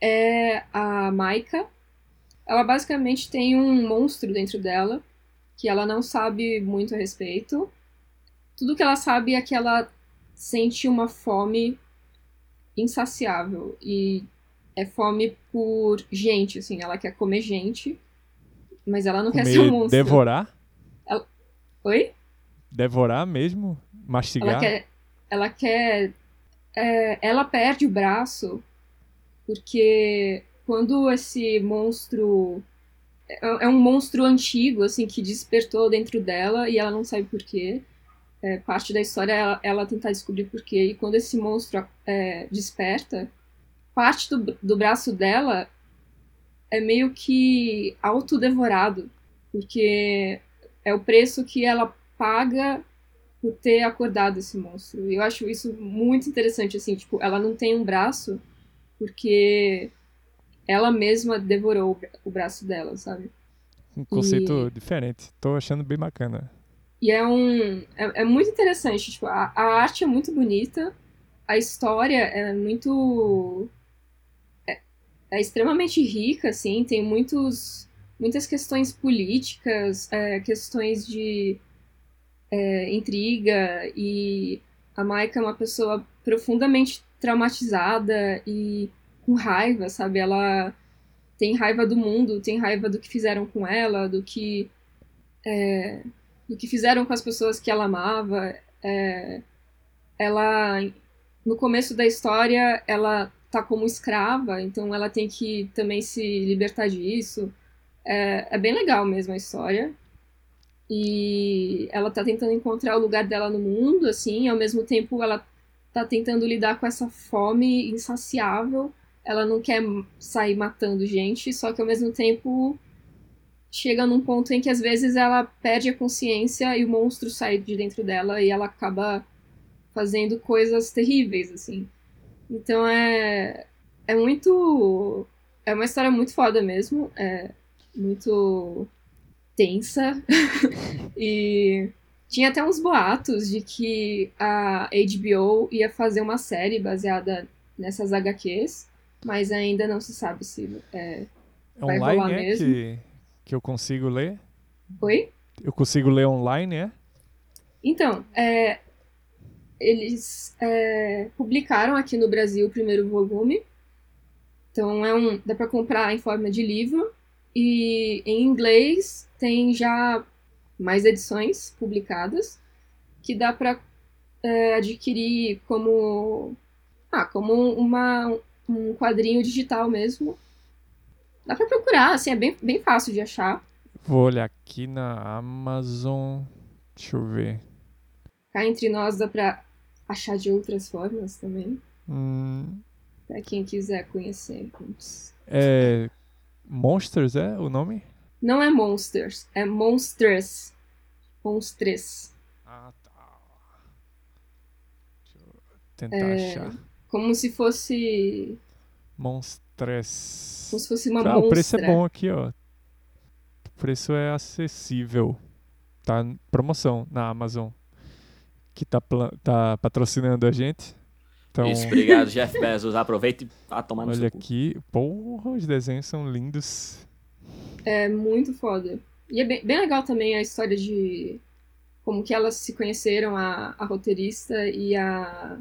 é a Maika. Ela basicamente tem um monstro dentro dela que ela não sabe muito a respeito. Tudo que ela sabe é que ela sente uma fome insaciável e é fome por gente, assim, ela quer comer gente, mas ela não Comer, quer ser um monstro. Devorar? Oi? Devorar mesmo? Mastigar? Ela quer. Ela quer. é, ela perde o braço porque quando esse monstro. É é um monstro antigo, assim, que despertou dentro dela e ela não sabe porquê. É, parte da história é ela, ela tentar descobrir porquê. E quando esse monstro é, desperta, parte do, do braço dela é meio que autodevorado. Porque é o preço que ela paga por ter acordado esse monstro. E eu acho isso muito interessante, assim, tipo, ela não tem um braço porque ela mesma devorou o bra- o braço dela, sabe? Um conceito diferente. Tô achando bem bacana. E é um. É, é muito interessante, tipo, a, a arte é muito bonita, a história é muito. É, extremamente rica, assim, tem muitos, muitas questões políticas, é, questões de é, intriga, e a Maika é uma pessoa profundamente traumatizada e com raiva, sabe? Ela tem raiva do mundo, tem raiva do que fizeram com ela, do que. é, do que fizeram com as pessoas que ela amava. É, ela, no começo da história, ela tá como escrava, então ela tem que também se libertar disso. É, é bem legal mesmo a história. E ela tá tentando encontrar o lugar dela no mundo, assim, ao mesmo tempo ela tá tentando lidar com essa fome insaciável. Ela não quer sair matando gente, só que ao mesmo tempo chega num ponto em que às vezes ela perde a consciência e o monstro sai de dentro dela e ela acaba fazendo coisas terríveis, assim. Então é. É muito. É uma história muito foda mesmo. É muito tensa. (laughs) e tinha até uns boatos de que a HBO ia fazer uma série baseada nessas HQs, mas ainda não se sabe se. É... Vai rolar Online é mesmo? que, que eu consigo ler? Oi? Eu consigo ler online, é? Então, é, eles é, publicaram aqui no Brasil o primeiro volume. Então é um, dá para comprar em forma de livro e em inglês tem já mais edições publicadas que dá para adquirir como ah, como uma, um quadrinho digital mesmo. Dá para procurar, assim, é bem, bem fácil de achar. Vou olhar aqui na Amazon. Deixa eu ver. Cá entre nós dá para achar de outras formas também. Hum, Pra quem quiser conhecer. É. Monsters é o nome? Não é Monsters, é Monsters. Monstres. Ah, tá. Deixa eu tentar É, achar. Como se fosse. Monstres. Como se fosse uma Ah, monstra. o preço é bom aqui, ó. O preço é acessível. Tá promoção na Amazon. Que tá, pla- tá patrocinando a gente. Então, Isso, obrigado, Jeff Bezos. Aproveita e vá tomar no olha aqui. Porra, os desenhos são lindos. É muito foda. E é bem, bem legal também a história de, como que elas se conheceram, a, a roteirista e a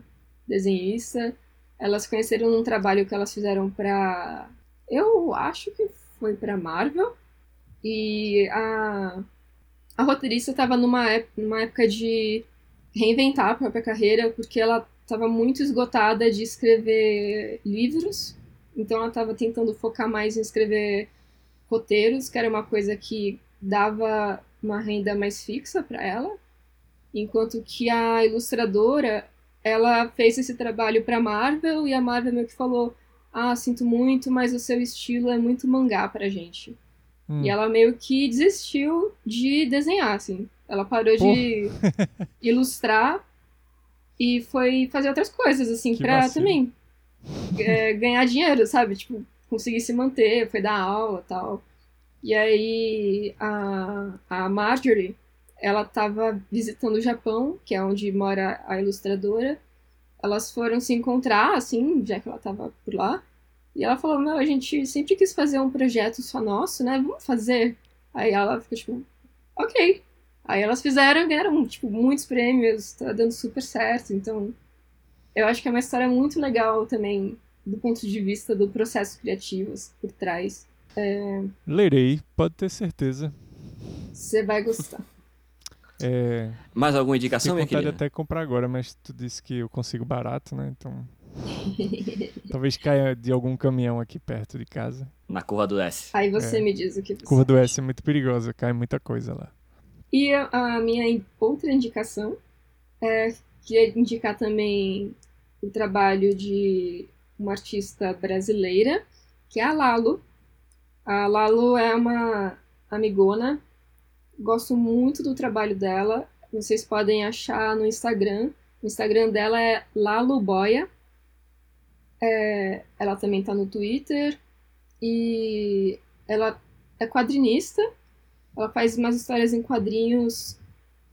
desenhista. Elas se conheceram num trabalho que elas fizeram para, eu acho que foi para Marvel. E a, a roteirista estava numa, numa época de reinventar a própria carreira, porque ela estava muito esgotada de escrever livros, então ela estava tentando focar mais em escrever roteiros, que era uma coisa que dava uma renda mais fixa para ela, enquanto que a ilustradora ela fez esse trabalho para Marvel e a Marvel meio que falou: "Ah, sinto muito, mas o seu estilo é muito mangá pra gente". Hum. E ela meio que desistiu de desenhar, assim. Ela parou Pô. de (laughs) ilustrar e foi fazer outras coisas, assim, que pra vacilo. também é, ganhar dinheiro, sabe? Tipo, conseguir se manter, foi dar aula tal. E aí a, a Marjorie, ela tava visitando o Japão, que é onde mora a ilustradora. Elas foram se encontrar, assim, já que ela tava por lá. E ela falou, meu, a gente sempre quis fazer um projeto só nosso, né? Vamos fazer. Aí ela ficou tipo, ok. Aí elas fizeram, ganharam, tipo, muitos prêmios, tá dando super certo. Então, eu acho que é uma história muito legal também, do ponto de vista do processo criativo assim, por trás. É... Lerei, pode ter certeza. Você vai gostar. (laughs) É... Mais alguma indicação, minha querida? até comprar agora, mas tu disse que eu consigo barato, né? Então (laughs) Talvez caia de algum caminhão aqui perto de casa. Na curva do S. Aí você é. me diz o que você Curva do S é muito perigosa, cai muita coisa lá. E a, minha outra indicação é queria indicar também o trabalho de uma artista brasileira, que é a Lalo. A Lalo é uma amigona, gosto muito do trabalho dela. Vocês podem achar no Instagram. O Instagram dela é Laloboia, é, ela também tá no Twitter e ela é quadrinista. Ela faz umas histórias em quadrinhos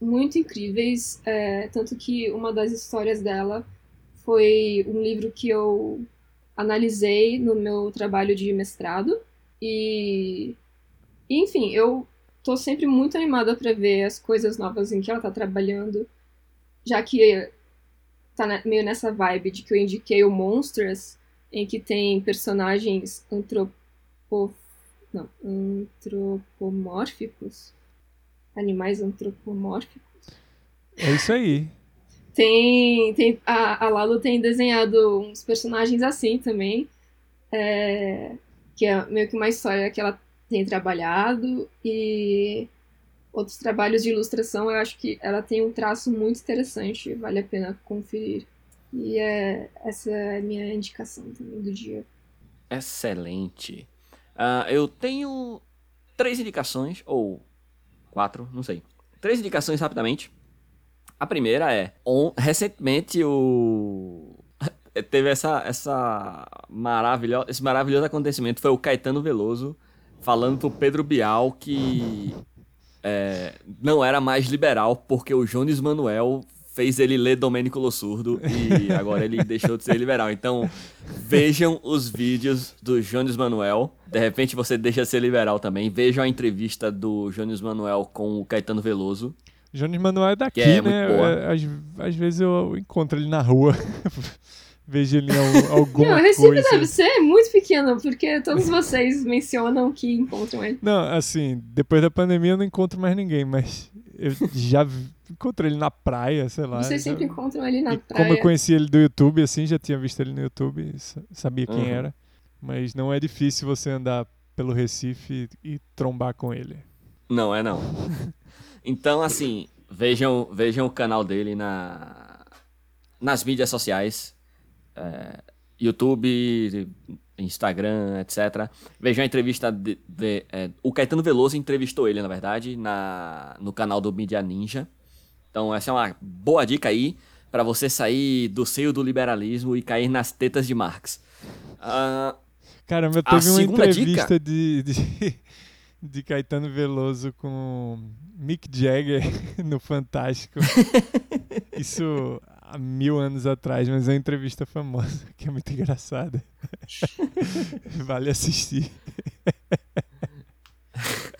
muito incríveis, é, tanto que uma das histórias dela foi um livro que eu analisei no meu trabalho de mestrado e, enfim, eu tô sempre muito animada para ver as coisas novas em que ela tá trabalhando, já que tá meio nessa vibe de que eu indiquei o Monsters, em que tem personagens antropo... Não, antropomórficos. Animais antropomórficos. É isso aí. Tem, tem a, a Lalo tem desenhado uns personagens assim também, é, que é meio que uma história que ela tem trabalhado e outros trabalhos de ilustração, eu acho que ela tem um traço muito interessante, vale a pena conferir. E é, essa é a minha indicação também do dia. Excelente. Uh, eu tenho três indicações, ou quatro, não sei. Três indicações rapidamente. A primeira é, on, recentemente o (laughs) teve essa essa maravilhosa esse maravilhoso acontecimento foi o Caetano Veloso falando pro Pedro Bial que é, não era mais liberal porque o Jones Manuel fez ele ler Domênico Lossurdo e agora ele deixou de ser liberal. Então, vejam os vídeos do Jones Manuel. De repente você deixa de ser liberal também. Vejam a entrevista do Jones Manuel com o Caetano Veloso. Jones Manuel é daqui, é né? É, às, às vezes eu encontro ele na rua. (laughs) vejo ele em (laughs) alguma Não, Recife coisa. deve ser muito pequeno, porque todos vocês mencionam que encontram ele. Não, assim, depois da pandemia eu não encontro mais ninguém, mas eu já encontrei ele na praia, sei lá. Vocês sempre encontram ele na e praia. Como eu conheci ele do YouTube, assim, já tinha visto ele no YouTube, sabia quem uhum. era. Mas não é difícil você andar pelo Recife e trombar com ele. Não, é não. (laughs) então, assim, vejam, vejam o canal dele na, nas mídias sociais é, YouTube, Instagram, etc. Vejam a entrevista de, de é, o Caetano Veloso entrevistou ele, na verdade, na, no canal do Media Ninja. Então essa é uma boa dica aí para você sair do seio do liberalismo e cair nas tetas de Marx. Uh, Caramba, teve uma entrevista dica... de, de, de Caetano Veloso com Mick Jagger (laughs) no Fantástico. (laughs) Isso há mil anos atrás, mas é uma entrevista famosa, (laughs) que é muito engraçada. (laughs) vale assistir.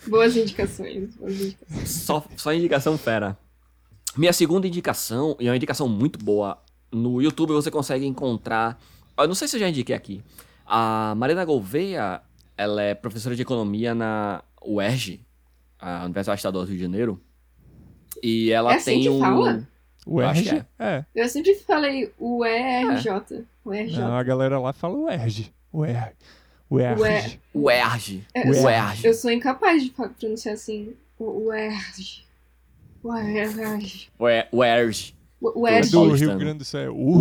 Boas indicações, boas indicações. Só, só indicação fera. Minha segunda indicação, e é uma indicação muito boa, no YouTube você consegue encontrar. Eu não sei se eu já indiquei aqui. A Marina Gouveia, ela é professora de economia na UERJ, a Universidade Estadual do Rio de Janeiro. E ela É assim tem que um. fala? O ERG? que É. Eu sempre falei o ERJ. O ERJ. Não, a galera lá fala o ERG. O ERG. O ERG. UERJ. É, eu, sou, UERJ. eu sou incapaz de pronunciar assim. O o ERJ. O UERJ. O o É ERJ. do. Rio Grande do Sul é O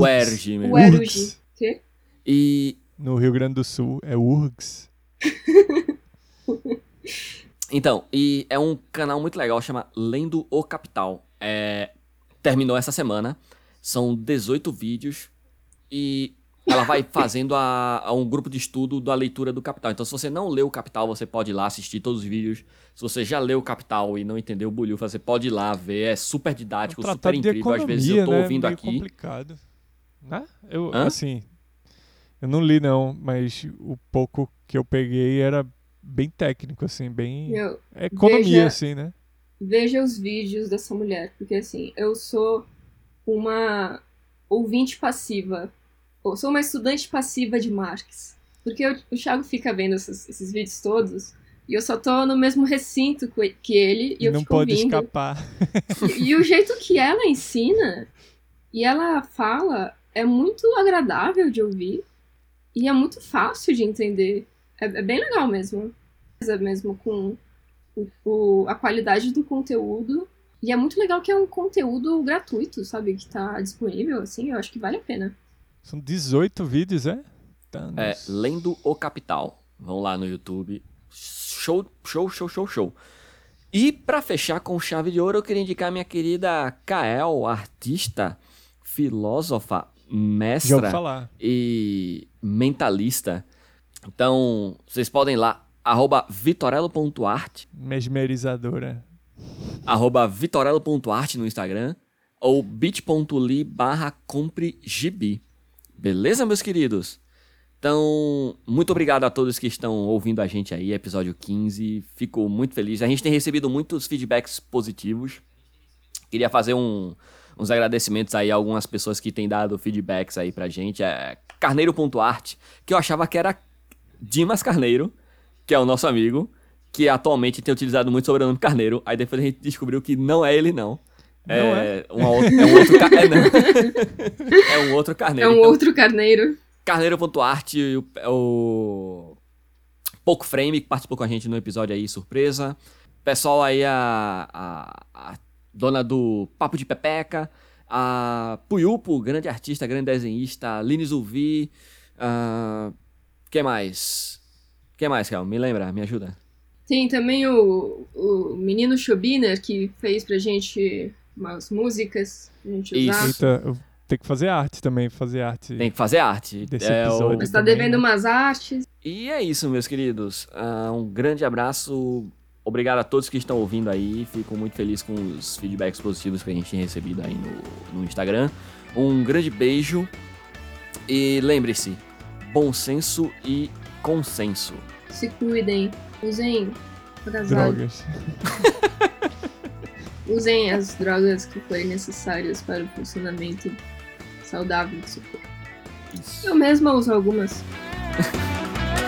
mesmo. O. Quê? E No Rio Grande do Sul é URGS. Então, e é um canal muito legal, chama Lendo o Capital. É, terminou essa semana, são 18 vídeos e ela vai fazendo a, a um grupo de estudo da leitura do Capital. Então, se você não leu o Capital, você pode ir lá assistir todos os vídeos. Se você já leu o Capital e não entendeu o Bulho, você pode ir lá ver. É super didático, Um super incrível. Às economia, vezes eu tô né? ouvindo Meio aqui. complicado. Né? Eu, Hã? assim, eu não li não, mas o pouco que eu peguei era bem técnico, assim, bem... Meu, É economia, veja- assim, né? Veja os vídeos dessa mulher, porque assim, eu sou uma ouvinte passiva. Eu sou uma estudante passiva de Marx. Porque o, o Thiago fica vendo esses, esses vídeos todos e eu só tô no mesmo recinto que ele e, E eu não fico pode ouvindo. escapar. E, e o jeito que ela ensina e ela fala é muito agradável de ouvir e é muito fácil de entender. É, é bem legal mesmo. É mesmo com o- o- a qualidade do conteúdo. E é muito legal que é um conteúdo gratuito, sabe? Que tá disponível, assim, eu acho que vale a pena. São 18 vídeos, é? É. Lendo o Capital. Vão lá no YouTube. Show, show, show, show, show. E pra fechar com chave de ouro, eu queria indicar minha querida Kael, artista, filósofa, mestra falar. e mentalista. Então, vocês podem ir lá, arroba vitorello.art, Mesmerizadora. arroba vitorello.art no Instagram, ou bit.ly barra compregibi. Beleza, meus queridos? Então, muito obrigado a todos que estão ouvindo a gente aí, episódio 15. Fico muito feliz. A gente tem recebido muitos feedbacks positivos. Queria fazer um- uns agradecimentos aí a algumas pessoas que têm dado feedbacks aí pra gente. É Carneiro.art, que eu achava que era Dimas Carneiro, que é o nosso amigo, que atualmente tem utilizado muito o sobrenome Carneiro. Aí depois a gente descobriu que não é ele, não. Não é, uma outra- é um outro é, é um outro É Carneiro. um Então, outro carneiro. Carneiro.art, o, o Poco Frame, que participou com a gente no episódio aí, surpresa. Pessoal aí, a, a, a dona do Papo de Pepeca, a Puyupo, grande artista, grande desenhista, a Lini Zuvi, a... que mais? Que mais, Kel? Me lembra, me ajuda. Tem também o, o menino Schobiner, que fez pra gente umas músicas pra gente Isso. usar. Eita, eu tenho que fazer arte também, fazer arte. Tem que fazer arte. Desse É, o- episódio. Mas tá também, devendo né? umas artes. E é isso, meus queridos. Ah, um grande abraço. Obrigado a todos que estão ouvindo aí. Fico muito feliz com os feedbacks positivos que a gente tem recebido aí no, no Instagram. Um grande beijo. E lembre-se: bom senso e consenso. Se cuidem. Usem agasalho. Drogas. Usem as drogas que forem necessárias para o funcionamento saudável do seu corpo. Isso. Eu mesma uso algumas. (laughs)